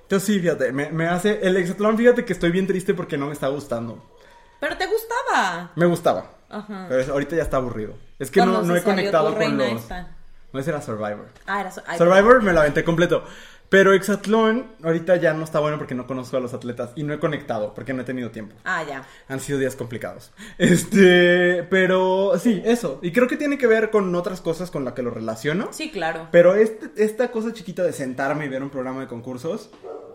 Entonces sí, fíjate, me, me hace... El Exatlón, fíjate que estoy bien triste porque no me está gustando. Pero te gustaba. Me gustaba. Ajá. Pero ahorita ya está aburrido. Es que no, no he conectado con los... esta. No, ese era Survivor. Ah, era. so- ay, Survivor me la aventé completo. Pero Exatlón ahorita ya no está bueno porque no conozco a los atletas y no he conectado porque no he tenido tiempo. Ah, ya. Han sido días complicados. Este, pero sí, eso. Y creo que tiene que ver con otras cosas con las que lo relaciono. Sí, claro. Pero este- esta cosa chiquita de sentarme y ver un programa de concursos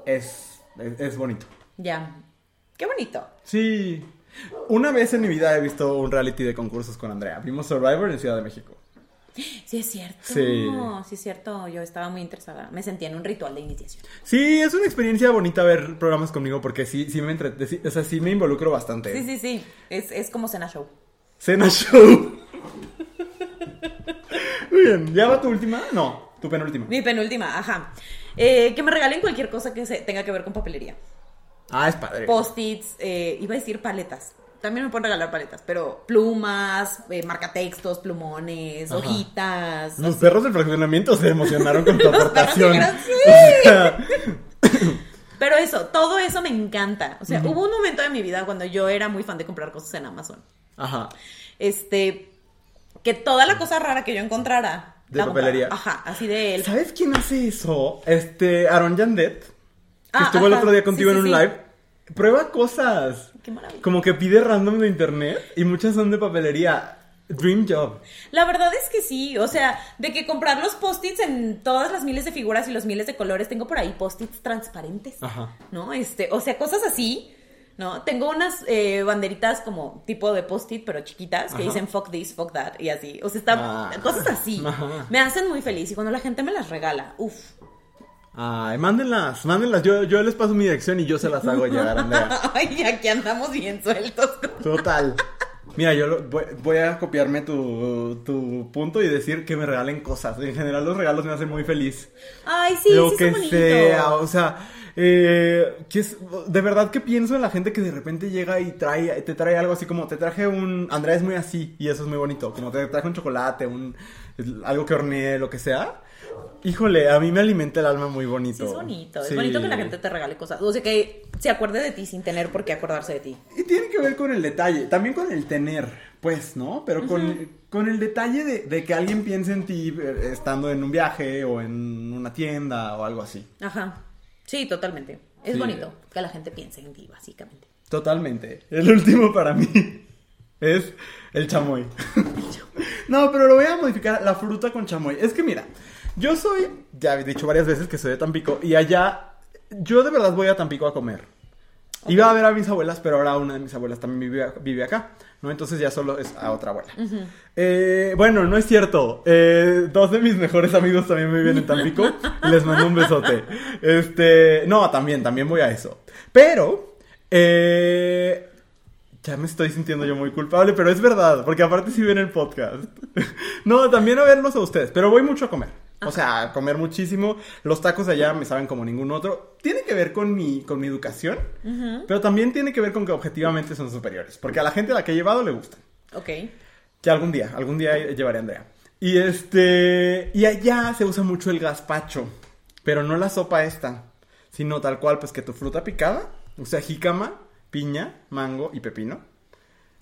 es, es, es bonito. Ya. Qué bonito. Sí. Una vez en mi vida he visto un reality de concursos con Andrea. Vimos Survivor en Ciudad de México. Sí, es cierto. Sí. Sí, es cierto. Yo estaba muy interesada. Me sentía en un ritual de iniciación. Sí, es una experiencia bonita ver programas conmigo porque sí, sí me entre... sí- o sea, sí me involucro bastante. Sí, sí, sí. Es, es como cena show. Cena Show. Muy bien, ¿ya va tu última? No, tu penúltima. Mi penúltima, ajá. Eh, que me regalen cualquier cosa que se tenga que ver con papelería. Ah, es padre. Post-its, eh, iba a decir paletas. También me pueden regalar paletas, pero plumas, eh, marcatextos, plumones, Ajá. hojitas. Los perros del fraccionamiento se emocionaron con tu aportación. dijeron, "Sí". O sea, Pero eso, todo eso me encanta. O sea, hubo un momento de mi vida cuando yo era muy fan de comprar cosas en Amazon. ajá. Este, que toda la cosa rara que yo encontrara. De la compraba. papelería. Ajá, así de él. ¿Sabes quién hace eso? Este, Aaron Yandet, que Ah, estuvo el otro día contigo sí, en un sí. live. Prueba cosas. Qué maravilla. Como que pide random de internet y muchas son de papelería. Dream job. La verdad es que sí, o sea, de que comprar los post-its en todas las miles de figuras y los miles de colores, tengo por ahí post-its transparentes, Ajá. ¿no? Este, o sea, cosas así, ¿no? Tengo unas eh, banderitas como tipo de post-it, pero chiquitas, que Ajá. dicen fuck this, fuck that, y así, o sea, están Ah. cosas así, Ajá. me hacen muy feliz y cuando la gente me las regala, uff. Ay, mándenlas, mándenlas. Yo, yo les paso mi dirección y yo se las hago llegar, Andrea. Ay, aquí andamos bien sueltos. Total. Mira, yo lo- voy, voy a copiarme tu, tu punto y decir que me regalen cosas. En general, los regalos me hacen muy feliz. Ay, sí, lo sí que son sea, o sea, eh, que es, de verdad que pienso en la gente que de repente llega y trae, te trae algo así como, te traje un, Andrea es muy así, y eso es muy bonito, como te traje un chocolate, un, algo que horneé, lo que sea. Híjole, a mí me alimenta el alma muy bonito. Sí, es bonito. Sí. Es bonito que la gente te regale cosas. O sea, que se acuerde de ti sin tener por qué acordarse de ti. Y tiene que ver con el detalle, también con el tener, pues, ¿no? Pero con, con el detalle de, de que alguien piense en ti eh, estando en un viaje o en una tienda o algo así. Ajá. Sí, totalmente. Es Sí. bonito que la gente piense en ti, básicamente. Totalmente. El último para mí es el chamoy. no, pero lo voy a modificar, la fruta con chamoy. Es que mira, yo soy, ya he dicho varias veces que soy de Tampico y allá, yo de verdad voy a Tampico a comer. Iba a ver a mis abuelas, pero ahora una de mis abuelas también vive, vive acá, ¿no? Entonces ya solo es a otra abuela. Eh, bueno, no es cierto. Eh, dos de mis mejores amigos también viven en Tampico. Les mando un besote. Este, no, también, también voy a eso. Pero, eh, ya me estoy sintiendo yo muy culpable, pero es verdad, porque aparte sí ven el podcast. no, también a verlos a ustedes, pero voy mucho a comer. O sea, comer muchísimo. Los tacos de allá me saben como ningún otro. Tiene que ver con mi, con mi educación, pero también tiene que ver con que objetivamente son superiores. Porque a la gente a la que he llevado le gustan. Ok. Que algún día, algún día llevaré a Andrea. Y este. Y allá se usa mucho el gazpacho. Pero no la sopa esta. Sino tal cual, pues que tu fruta picada. O sea, jícama, piña, mango y pepino.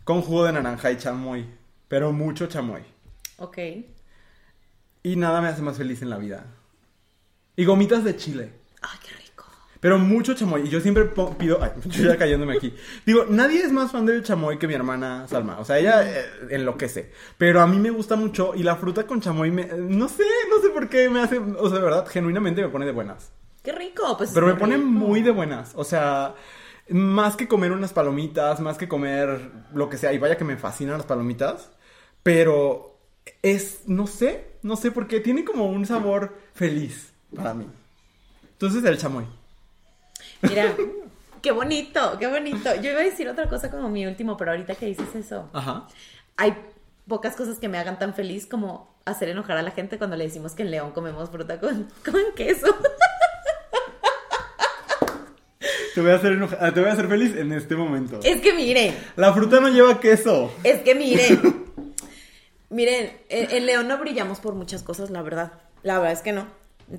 Con jugo de naranja y chamoy. Pero mucho chamoy. Ok. Y nada me hace más feliz en la vida. Y gomitas de chile. Ay, qué rico. Pero mucho chamoy. Y yo siempre pido. Ay, yo ya cayéndome aquí. Digo, nadie es más fan del chamoy que mi hermana Salma. O sea, ella eh, enloquece. Pero a mí me gusta mucho. Y la fruta con chamoy me. No sé, no sé por qué me hace. O sea, de verdad, genuinamente me pone de buenas. Qué rico. Pues Pero me pone muy de buenas. O sea, más que comer unas palomitas, más que comer lo que sea. Y vaya que me fascinan las palomitas. Pero es, no sé, no sé por qué. Tiene como un sabor feliz para mí. Entonces el chamoy. Mira, qué bonito, qué bonito. Yo iba a decir otra cosa como mi último, pero ahorita que dices eso, Ajá. hay pocas cosas que me hagan tan feliz como hacer enojar a la gente cuando le decimos que en León comemos fruta con, con queso. Te voy a hacer enoja- te voy a hacer feliz en este momento. es que miren, La fruta no lleva queso. es que miren, miren, en, León no brillamos por muchas cosas, la verdad. La verdad es que no.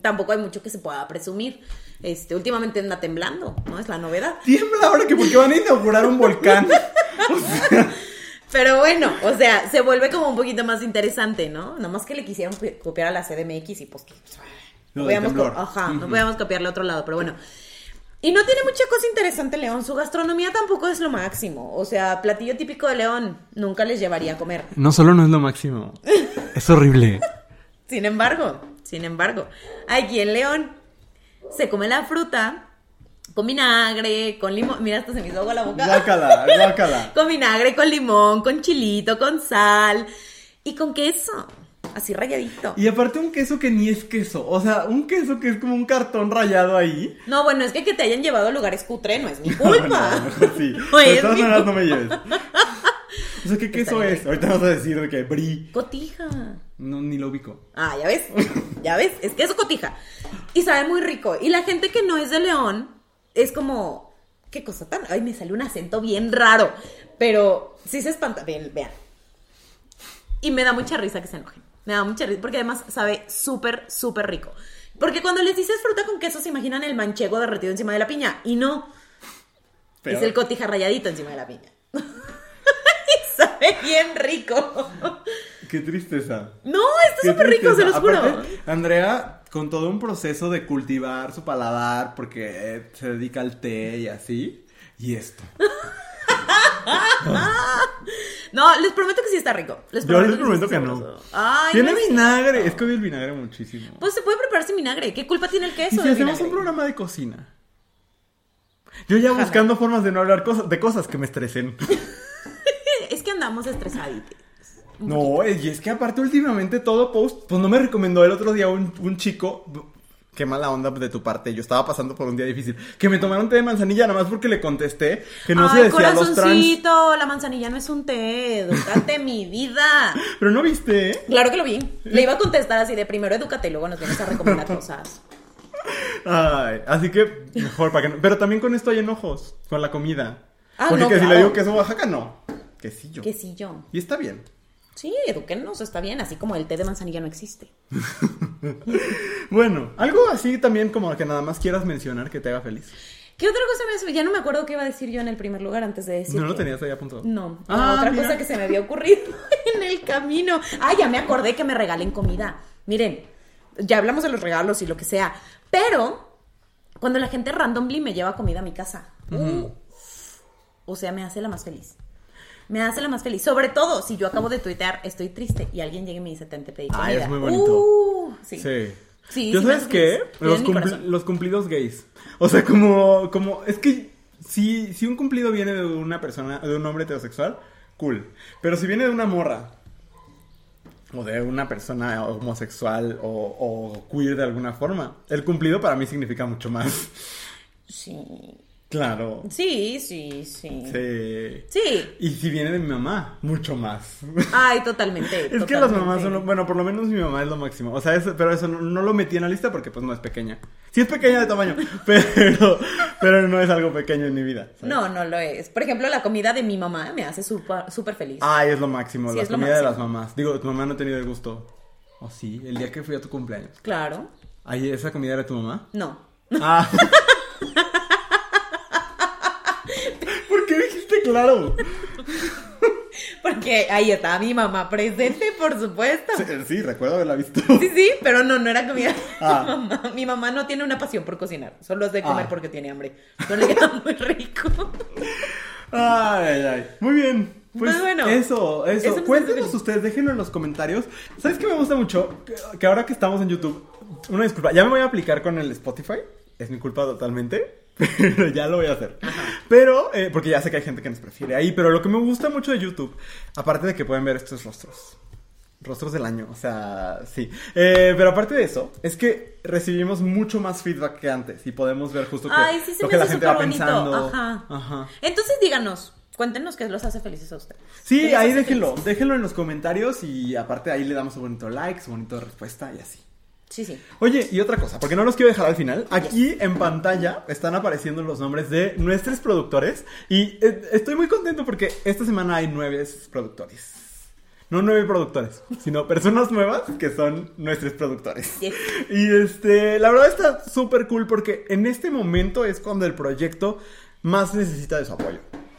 Tampoco hay mucho que se pueda presumir. Este, últimamente anda temblando, ¿no? Es la novedad. Tiembla ahora que porque van a inaugurar un volcán. Pero bueno, o sea, se vuelve como un poquito más interesante, ¿no? Nada más que le quisieron pi- copiar a la CDMX y pues No podíamos, ajá, no podíamos copiarle a otro lado, pero bueno. Y no tiene mucha cosa interesante León. Su gastronomía tampoco es lo máximo. O sea, platillo típico de León nunca les llevaría a comer. No solo no es lo máximo. Es horrible. Sin embargo, sin embargo, aquí en León se come la fruta con vinagre, con limón. Mira, hasta se me hizo agua la boca. Guácala, guácala. con vinagre, con limón, con chilito, con sal y con queso. Así rayadito. Y aparte un queso que ni es queso. O sea, un queso que es como un cartón rayado ahí. No, bueno, es que que te hayan llevado a lugares cutre no es mi culpa. Bueno, mejor sí. No de todas maneras no me lleves. O sea, ¿qué queso es? Ahorita vas a decir de que brie. Cotija. No, ni lo ubico. Ah, ya ves, ya ves, es que eso cotija. Y sabe muy rico. Y la gente que no es de León es como, qué cosa tan... Ay, me salió un acento bien raro. Pero sí se espanta. Vean, vean. Y me da mucha risa que se enojen. Me da mucha risa porque además sabe súper, súper rico. Porque cuando les dices fruta con queso se imaginan el manchego derretido encima de la piña. Y no, es el cotija rayadito encima de la piña. y sabe bien rico. Qué tristeza. No, está súper rico, se los juro. Aparte, Andrea, con todo un proceso de cultivar su paladar, porque eh, se dedica al té y así, y esto. No, les prometo que sí está rico. Les Yo les prometo que no. Ay, Tiene no vinagre. Es que odio el vinagre muchísimo. Pues se puede preparar sin vinagre. ¿Qué culpa tiene el queso? ¿Y si hacemos vinagre? un programa de cocina? Yo ya buscando formas de no hablar cosas, de cosas que me estresen. Es que andamos estresaditos. No, y es que aparte últimamente todo post, pues no me recomendó el otro día un, un chico, qué mala onda de tu parte, yo estaba pasando por un día difícil, que me tomaron té de manzanilla nada más porque le contesté que no se Ay, decía los trans. corazoncito, la manzanilla no es un té, edúcate mi vida. Pero no viste, ¿eh? Claro que lo vi. Le iba a contestar así de primero edúcate y luego nos vienes a recomendar cosas. Ay, así que mejor para que no. Pero también con esto hay enojos, con la comida. Ah, porque no, que si le digo que es Oaxaca, no. Que sí yo. Que sí yo. Y está bien. Sí, edúquenos, está bien, así como el té de manzanilla no existe. Bueno, algo así también como que nada más quieras mencionar que te haga feliz. ¿Qué otra cosa me hace? Ya no me acuerdo qué iba a decir yo en el primer lugar antes de decir. ¿No lo tenías ahí apuntado? No, Ah, otra mira. cosa que se me había ocurrido en el camino. Ah, ya me acordé que me regalen comida. Miren, ya hablamos de los regalos y lo que sea, pero cuando la gente randomly me lleva comida a mi casa, uh, o sea, me hace la más feliz. Me hace la más feliz. Sobre todo si yo acabo de tuitear, estoy triste y alguien llega y me dice, te pedí comida. Ay, es muy bonito. Uh, sí. Sí. Sí, ¿Yo sí sabes qué? Los, cumpli- los cumplidos gays. O sea, como, como, es que si, si un cumplido viene de una persona, de un hombre heterosexual, cool. Pero si viene de una morra, o de una persona homosexual o, o queer de alguna forma, el cumplido para mí significa mucho más. Sí. Claro. Sí, sí, sí. Sí. Sí. Y si viene de mi mamá, mucho más. Ay, totalmente. Es que las mamás son, lo- bueno, por lo menos mi mamá es lo máximo. O sea, eso- pero eso no, no lo metí en la lista porque pues no es pequeña. Sí es pequeña de tamaño, pero, pero no es algo pequeño en mi vida. ¿sabes? No, no lo es. Por ejemplo, la comida de mi mamá me hace súper feliz. Ay, es lo máximo, Sí, la comida de las mamás. Digo, tu mamá no ha tenido el gusto. Oh, sí, el día que fui a tu cumpleaños. Claro. Ay, ¿esa comida era de tu mamá? No. Ah. ¿Por qué dijiste claro? Porque ahí está mi mamá presente, por supuesto. Sí, sí, recuerdo haberla visto. Sí, sí, pero no, no era comida. de Ah. Mi, mamá. mi mamá no tiene una pasión por cocinar, solo es de comer Ah. porque tiene hambre. Pero le queda muy rico. Ay, ay, ay. Muy bien. Pues Pues bueno, eso, eso. eso nos hace Cuéntenos ustedes, déjenlo en los comentarios. ¿Sabes qué me gusta mucho? Que, que ahora que estamos en YouTube, una disculpa, ya me voy a aplicar con el Spotify. Es mi culpa totalmente. Pero ya lo voy a hacer. Pero, eh, porque ya sé que hay gente que nos prefiere ahí. Pero lo que me gusta mucho de YouTube, aparte de que pueden ver estos rostros. Rostros del año, o sea, sí. Eh, pero aparte de eso, es que recibimos mucho más feedback que antes y podemos ver justo que, Ay, sí, lo que la gente va bonito. pensando. Ajá. Ajá. Entonces díganos, cuéntenos qué los hace felices a ustedes. ¿Qué Sí, ahí déjenlo, felices? déjenlo en los comentarios y aparte ahí le damos un bonito like, su bonito respuesta y así. Sí, sí. Oye, y otra cosa, porque no los quiero dejar al final, aquí en pantalla están apareciendo los nombres de nuestros productores y eh, estoy muy contento porque esta semana hay nueve productores. No nueve productores, sino personas nuevas que son nuestros productores. Yes. Y este, la verdad está súper cool porque en este momento es cuando el proyecto más necesita de su apoyo.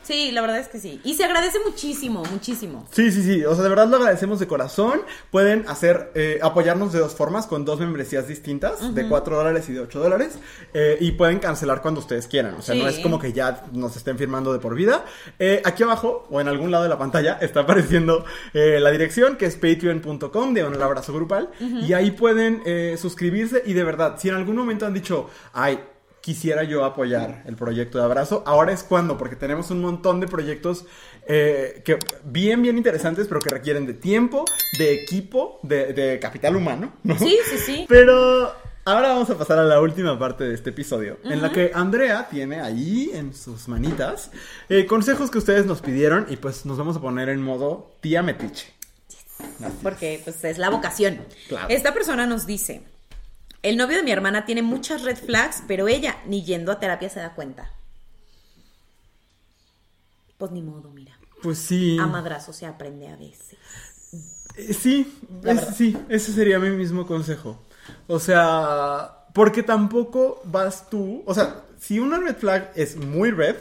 Sí, la verdad es que sí. Y se agradece muchísimo, muchísimo. Sí, sí, sí. O sea, de verdad lo agradecemos de corazón. Pueden hacer, eh, apoyarnos de dos formas, con dos membresías distintas, de 4 dólares y de 8 dólares. eh, y pueden cancelar cuando ustedes quieran. O sea, no es como que ya nos estén firmando de por vida. Eh, aquí abajo, o en algún lado de la pantalla, está apareciendo eh, la dirección, que es patreon.com, de un abrazo grupal. Y ahí pueden suscribirse. Y de verdad, si en algún momento han dicho, ay, quisiera yo apoyar el proyecto de Abrazo. Ahora es cuando, porque tenemos un montón de proyectos eh, que bien, bien interesantes, pero que requieren de tiempo, de equipo, de, de capital humano, ¿no? Sí, sí, sí. Pero ahora vamos a pasar a la última parte de este episodio, en la que Andrea tiene ahí en sus manitas eh, consejos que ustedes nos pidieron y pues nos vamos a poner en modo tía metiche. Porque pues es la vocación. Claro. Esta persona nos dice, el novio de mi hermana tiene muchas red flags, pero ella ni yendo a terapia se da cuenta. Pues ni modo, mira. Pues sí. A madrazo se aprende a veces. Eh, Sí, es- sí, ese sería mi mismo consejo. O sea, porque tampoco vas tú, o sea, si una red flag es muy red,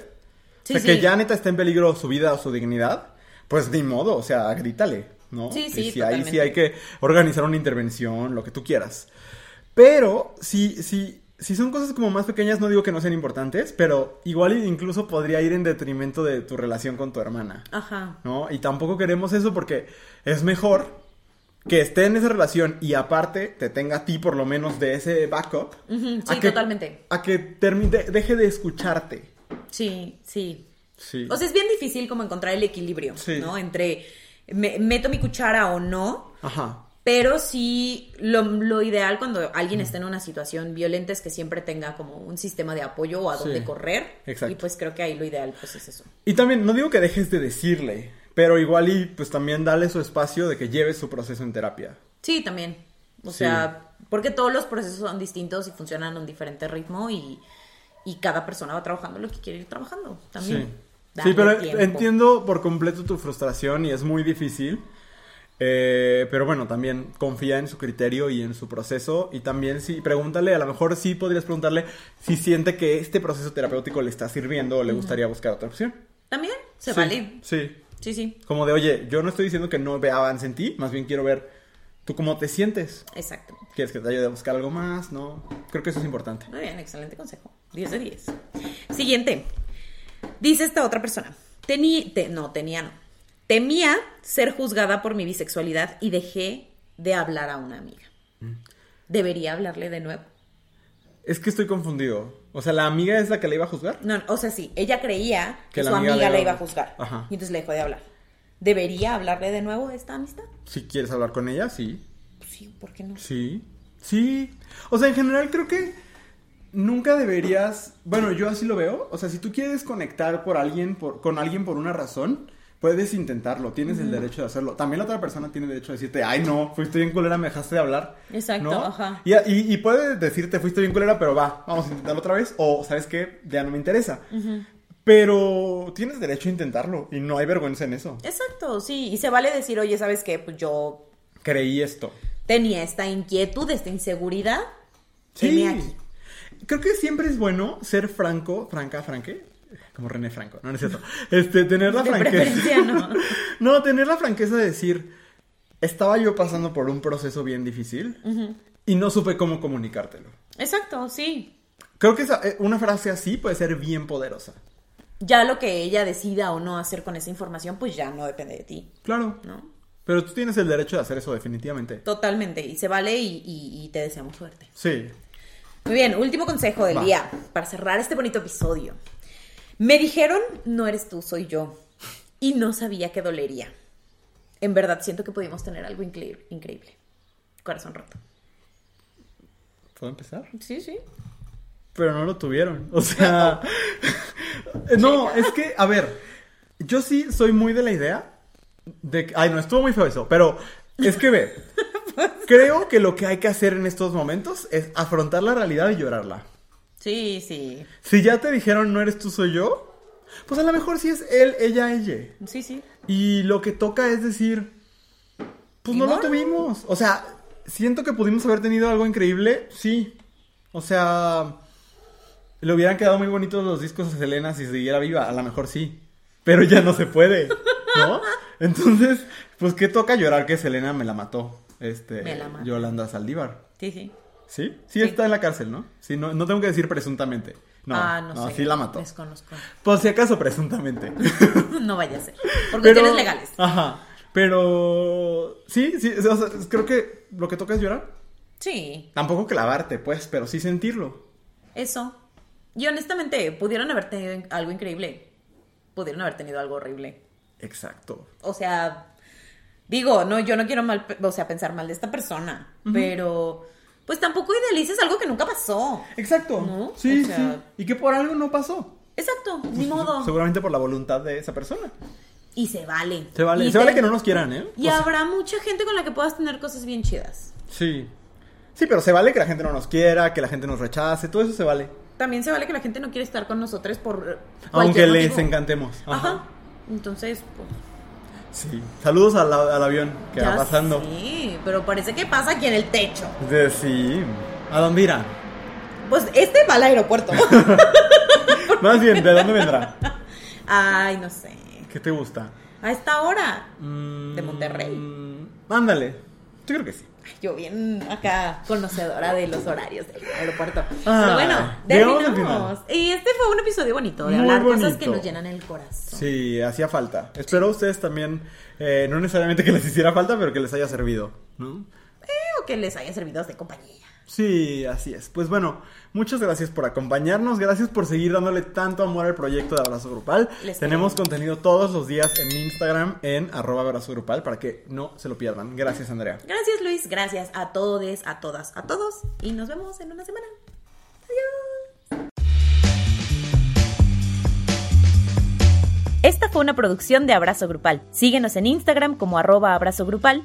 Sí, o sea, que ya neta está en peligro su vida o su dignidad, pues ni modo, o sea, grítale, ¿no? Sí, Y sí, si ahí sí hay que organizar una intervención, lo que tú quieras. Pero si, si si son cosas como más pequeñas, no digo que no sean importantes, pero igual incluso podría ir en detrimento de tu relación con tu hermana. Ajá. ¿No? Y tampoco queremos eso porque es mejor que esté en esa relación y aparte te tenga a ti por lo menos de ese backup. A sí, que- totalmente. A que termine, de- deje de escucharte. Sí, sí. Sí. O sea, es bien difícil como encontrar el equilibrio, Sí. ¿no? Entre me- meto mi cuchara o no, Ajá. Pero sí lo, lo ideal cuando alguien está en una situación violenta es que siempre tenga como un sistema de apoyo o a dónde Sí, correr. exacto. Y pues creo que ahí lo ideal pues es eso. Y también, no digo que dejes de decirle, pero igual y pues también dale su espacio de que lleve su proceso en terapia. Sí, también. O Sí. sea, porque todos los procesos son distintos y funcionan a un diferente ritmo y, y cada persona va trabajando lo que quiere ir trabajando Sí. también. Sí, Darle pero tiempo. entiendo por completo tu frustración y es muy difícil. Eh, pero bueno, también confía en su criterio y en su proceso. Y también sí, pregúntale, a lo mejor sí podrías preguntarle si siente que este proceso terapéutico le está sirviendo o le gustaría buscar otra opción. También se Sí, vale. Sí. Sí, sí. Como de, oye, yo no estoy diciendo que no vea avance en ti, más bien quiero ver tú cómo te sientes. Exacto. ¿Quieres que te ayude a buscar algo más? No. Creo que eso es importante. Muy bien, excelente consejo. 10 de 10. Siguiente. Dice esta otra persona. Tení, te- no, tenía no. Temía ser juzgada por mi bisexualidad y dejé de hablar a una amiga. Mm. ¿Debería hablarle de nuevo? Es que estoy confundido. O sea, ¿la amiga es la que le iba a juzgar? No, o sea, sí, ella creía que, su amiga amiga, le la iba a- a juzgar. Ajá. Y entonces le dejó de hablar. ¿Debería hablarle de nuevo a esta amistad? Si quieres hablar con ella, sí. Pues sí, ¿por qué no? Sí. Sí. O sea, en general creo que nunca deberías. Bueno, yo así lo veo. O sea, si tú quieres conectar por alguien, por, con alguien por una razón, puedes intentarlo. Tienes el derecho de hacerlo. También la otra persona tiene derecho de decirte, ay, no, fuiste bien culera, me dejaste de hablar. Exacto, ¿No? ajá. Y, y, y puede decirte, fuiste bien culera, pero va, vamos a intentarlo otra vez. O, ¿sabes qué? Ya no me interesa. Pero tienes derecho a intentarlo. Y no hay vergüenza en eso. Exacto, sí. Y se vale decir, oye, ¿sabes qué? Pues yo Creí esto. tenía esta inquietud, esta inseguridad. Sí. heme aquí. Creo que siempre es bueno ser franco, franca, franque. Como René Franco, no, no es cierto. Este, tener la De franqueza. no. No, tener la franqueza de decir, estaba yo pasando por un proceso bien difícil y no supe cómo comunicártelo. Exacto, sí. Creo que esa- eh, una frase así puede ser bien poderosa. Ya lo que ella decida o no hacer con esa información, pues ya no depende de ti, Claro. ¿no? Pero tú tienes el derecho de hacer eso definitivamente. Totalmente. Y se vale y, y- y te deseamos suerte. Sí. Muy bien, último consejo del Va. día para cerrar este bonito episodio. Me dijeron, no eres tú, soy yo. Y no sabía que dolería. En verdad, siento que pudimos tener algo increíble. increíble. Corazón roto. ¿Puedo empezar? Sí, sí. Pero no lo tuvieron. O sea. no, es que, a ver. Yo sí soy muy de la idea de que. Ay, no, estuvo muy feo eso. Pero es que ve. Creo que lo que hay que hacer en estos momentos es afrontar la realidad y llorarla. Sí, sí. Si ya te dijeron no eres tú, soy yo. Pues a lo mejor sí es él, ella, ella. Sí, sí. Y lo que toca es decir, pues no lo tuvimos. O sea, siento que pudimos haber tenido algo increíble, sí. O sea, le hubieran quedado muy bonitos los discos a Selena si siguiera viva, a lo mejor sí. Pero ya no se puede, ¿no? Entonces, pues ¿qué toca llorar que Selena me la mató? Este, Me la mató. Yolanda Saldívar. Sí, sí. ¿Sí? Sí, está en la cárcel, ¿no? Sí, no, no tengo que decir presuntamente. No, ah, no, no, sé. sí la mató. Desconozco. Por si acaso, presuntamente. no vaya a ser. Por cuestiones legales. Ajá. Pero sí, sí, o sea, creo que lo que toca es llorar. Sí, Tampoco clavarte, pues, pero sí sentirlo. eso. Y honestamente, pudieron haber tenido algo increíble. Pudieron haber tenido algo horrible. Exacto. O sea, digo, no, yo no quiero mal, o sea, pensar mal de esta persona, pero pues tampoco idealices algo que nunca pasó. Exacto. ¿No? Sí, O sea- sí. Y que por algo no pasó. Exacto, ni modo. Seguramente por la voluntad de esa persona. Y se vale. Se vale, Y se vale que no nos quieran, ¿eh? Y O sea, habrá mucha gente con la que puedas tener cosas bien chidas. Sí. Sí, pero se vale que la gente no nos quiera, que la gente nos rechace, todo eso se vale. También se vale que la gente no quiere estar con nosotros por Aunque cualquier les motivo. encantemos. Ajá. Entonces, pues. Sí. Saludos al, al avión que ya va pasando. Sí, pero parece que pasa aquí en el techo. De, sí. ¿A dónde irá? Pues este va al aeropuerto. Más bien, ¿de dónde vendrá? Ay, no sé. ¿Qué te gusta? A esta hora. Mm, De Monterrey. Ándale. Yo creo que sí. Yo bien acá conocedora de los horarios del aeropuerto. Ah, Pero bueno, terminamos. Y este fue un episodio bonito de Muy hablar cosas que bonito. nos llenan el corazón. Sí, hacía falta. Espero ustedes también, eh, no necesariamente que les hiciera falta, pero que les haya servido, ¿no? Espero que les haya servido de compañía. Sí, así es. Pues bueno, muchas gracias por acompañarnos, gracias por seguir dándole tanto amor al proyecto de Abrazo Grupal. Les Tenemos queremos. contenido todos los días en Instagram en arroba abrazo grupal para que no se lo pierdan. Gracias, Andrea. Gracias Luis, gracias a todos, a todas, a todos. Y nos vemos en una semana. Adiós. Esta fue una producción de Abrazo Grupal. Síguenos en Instagram como arroba abrazo grupal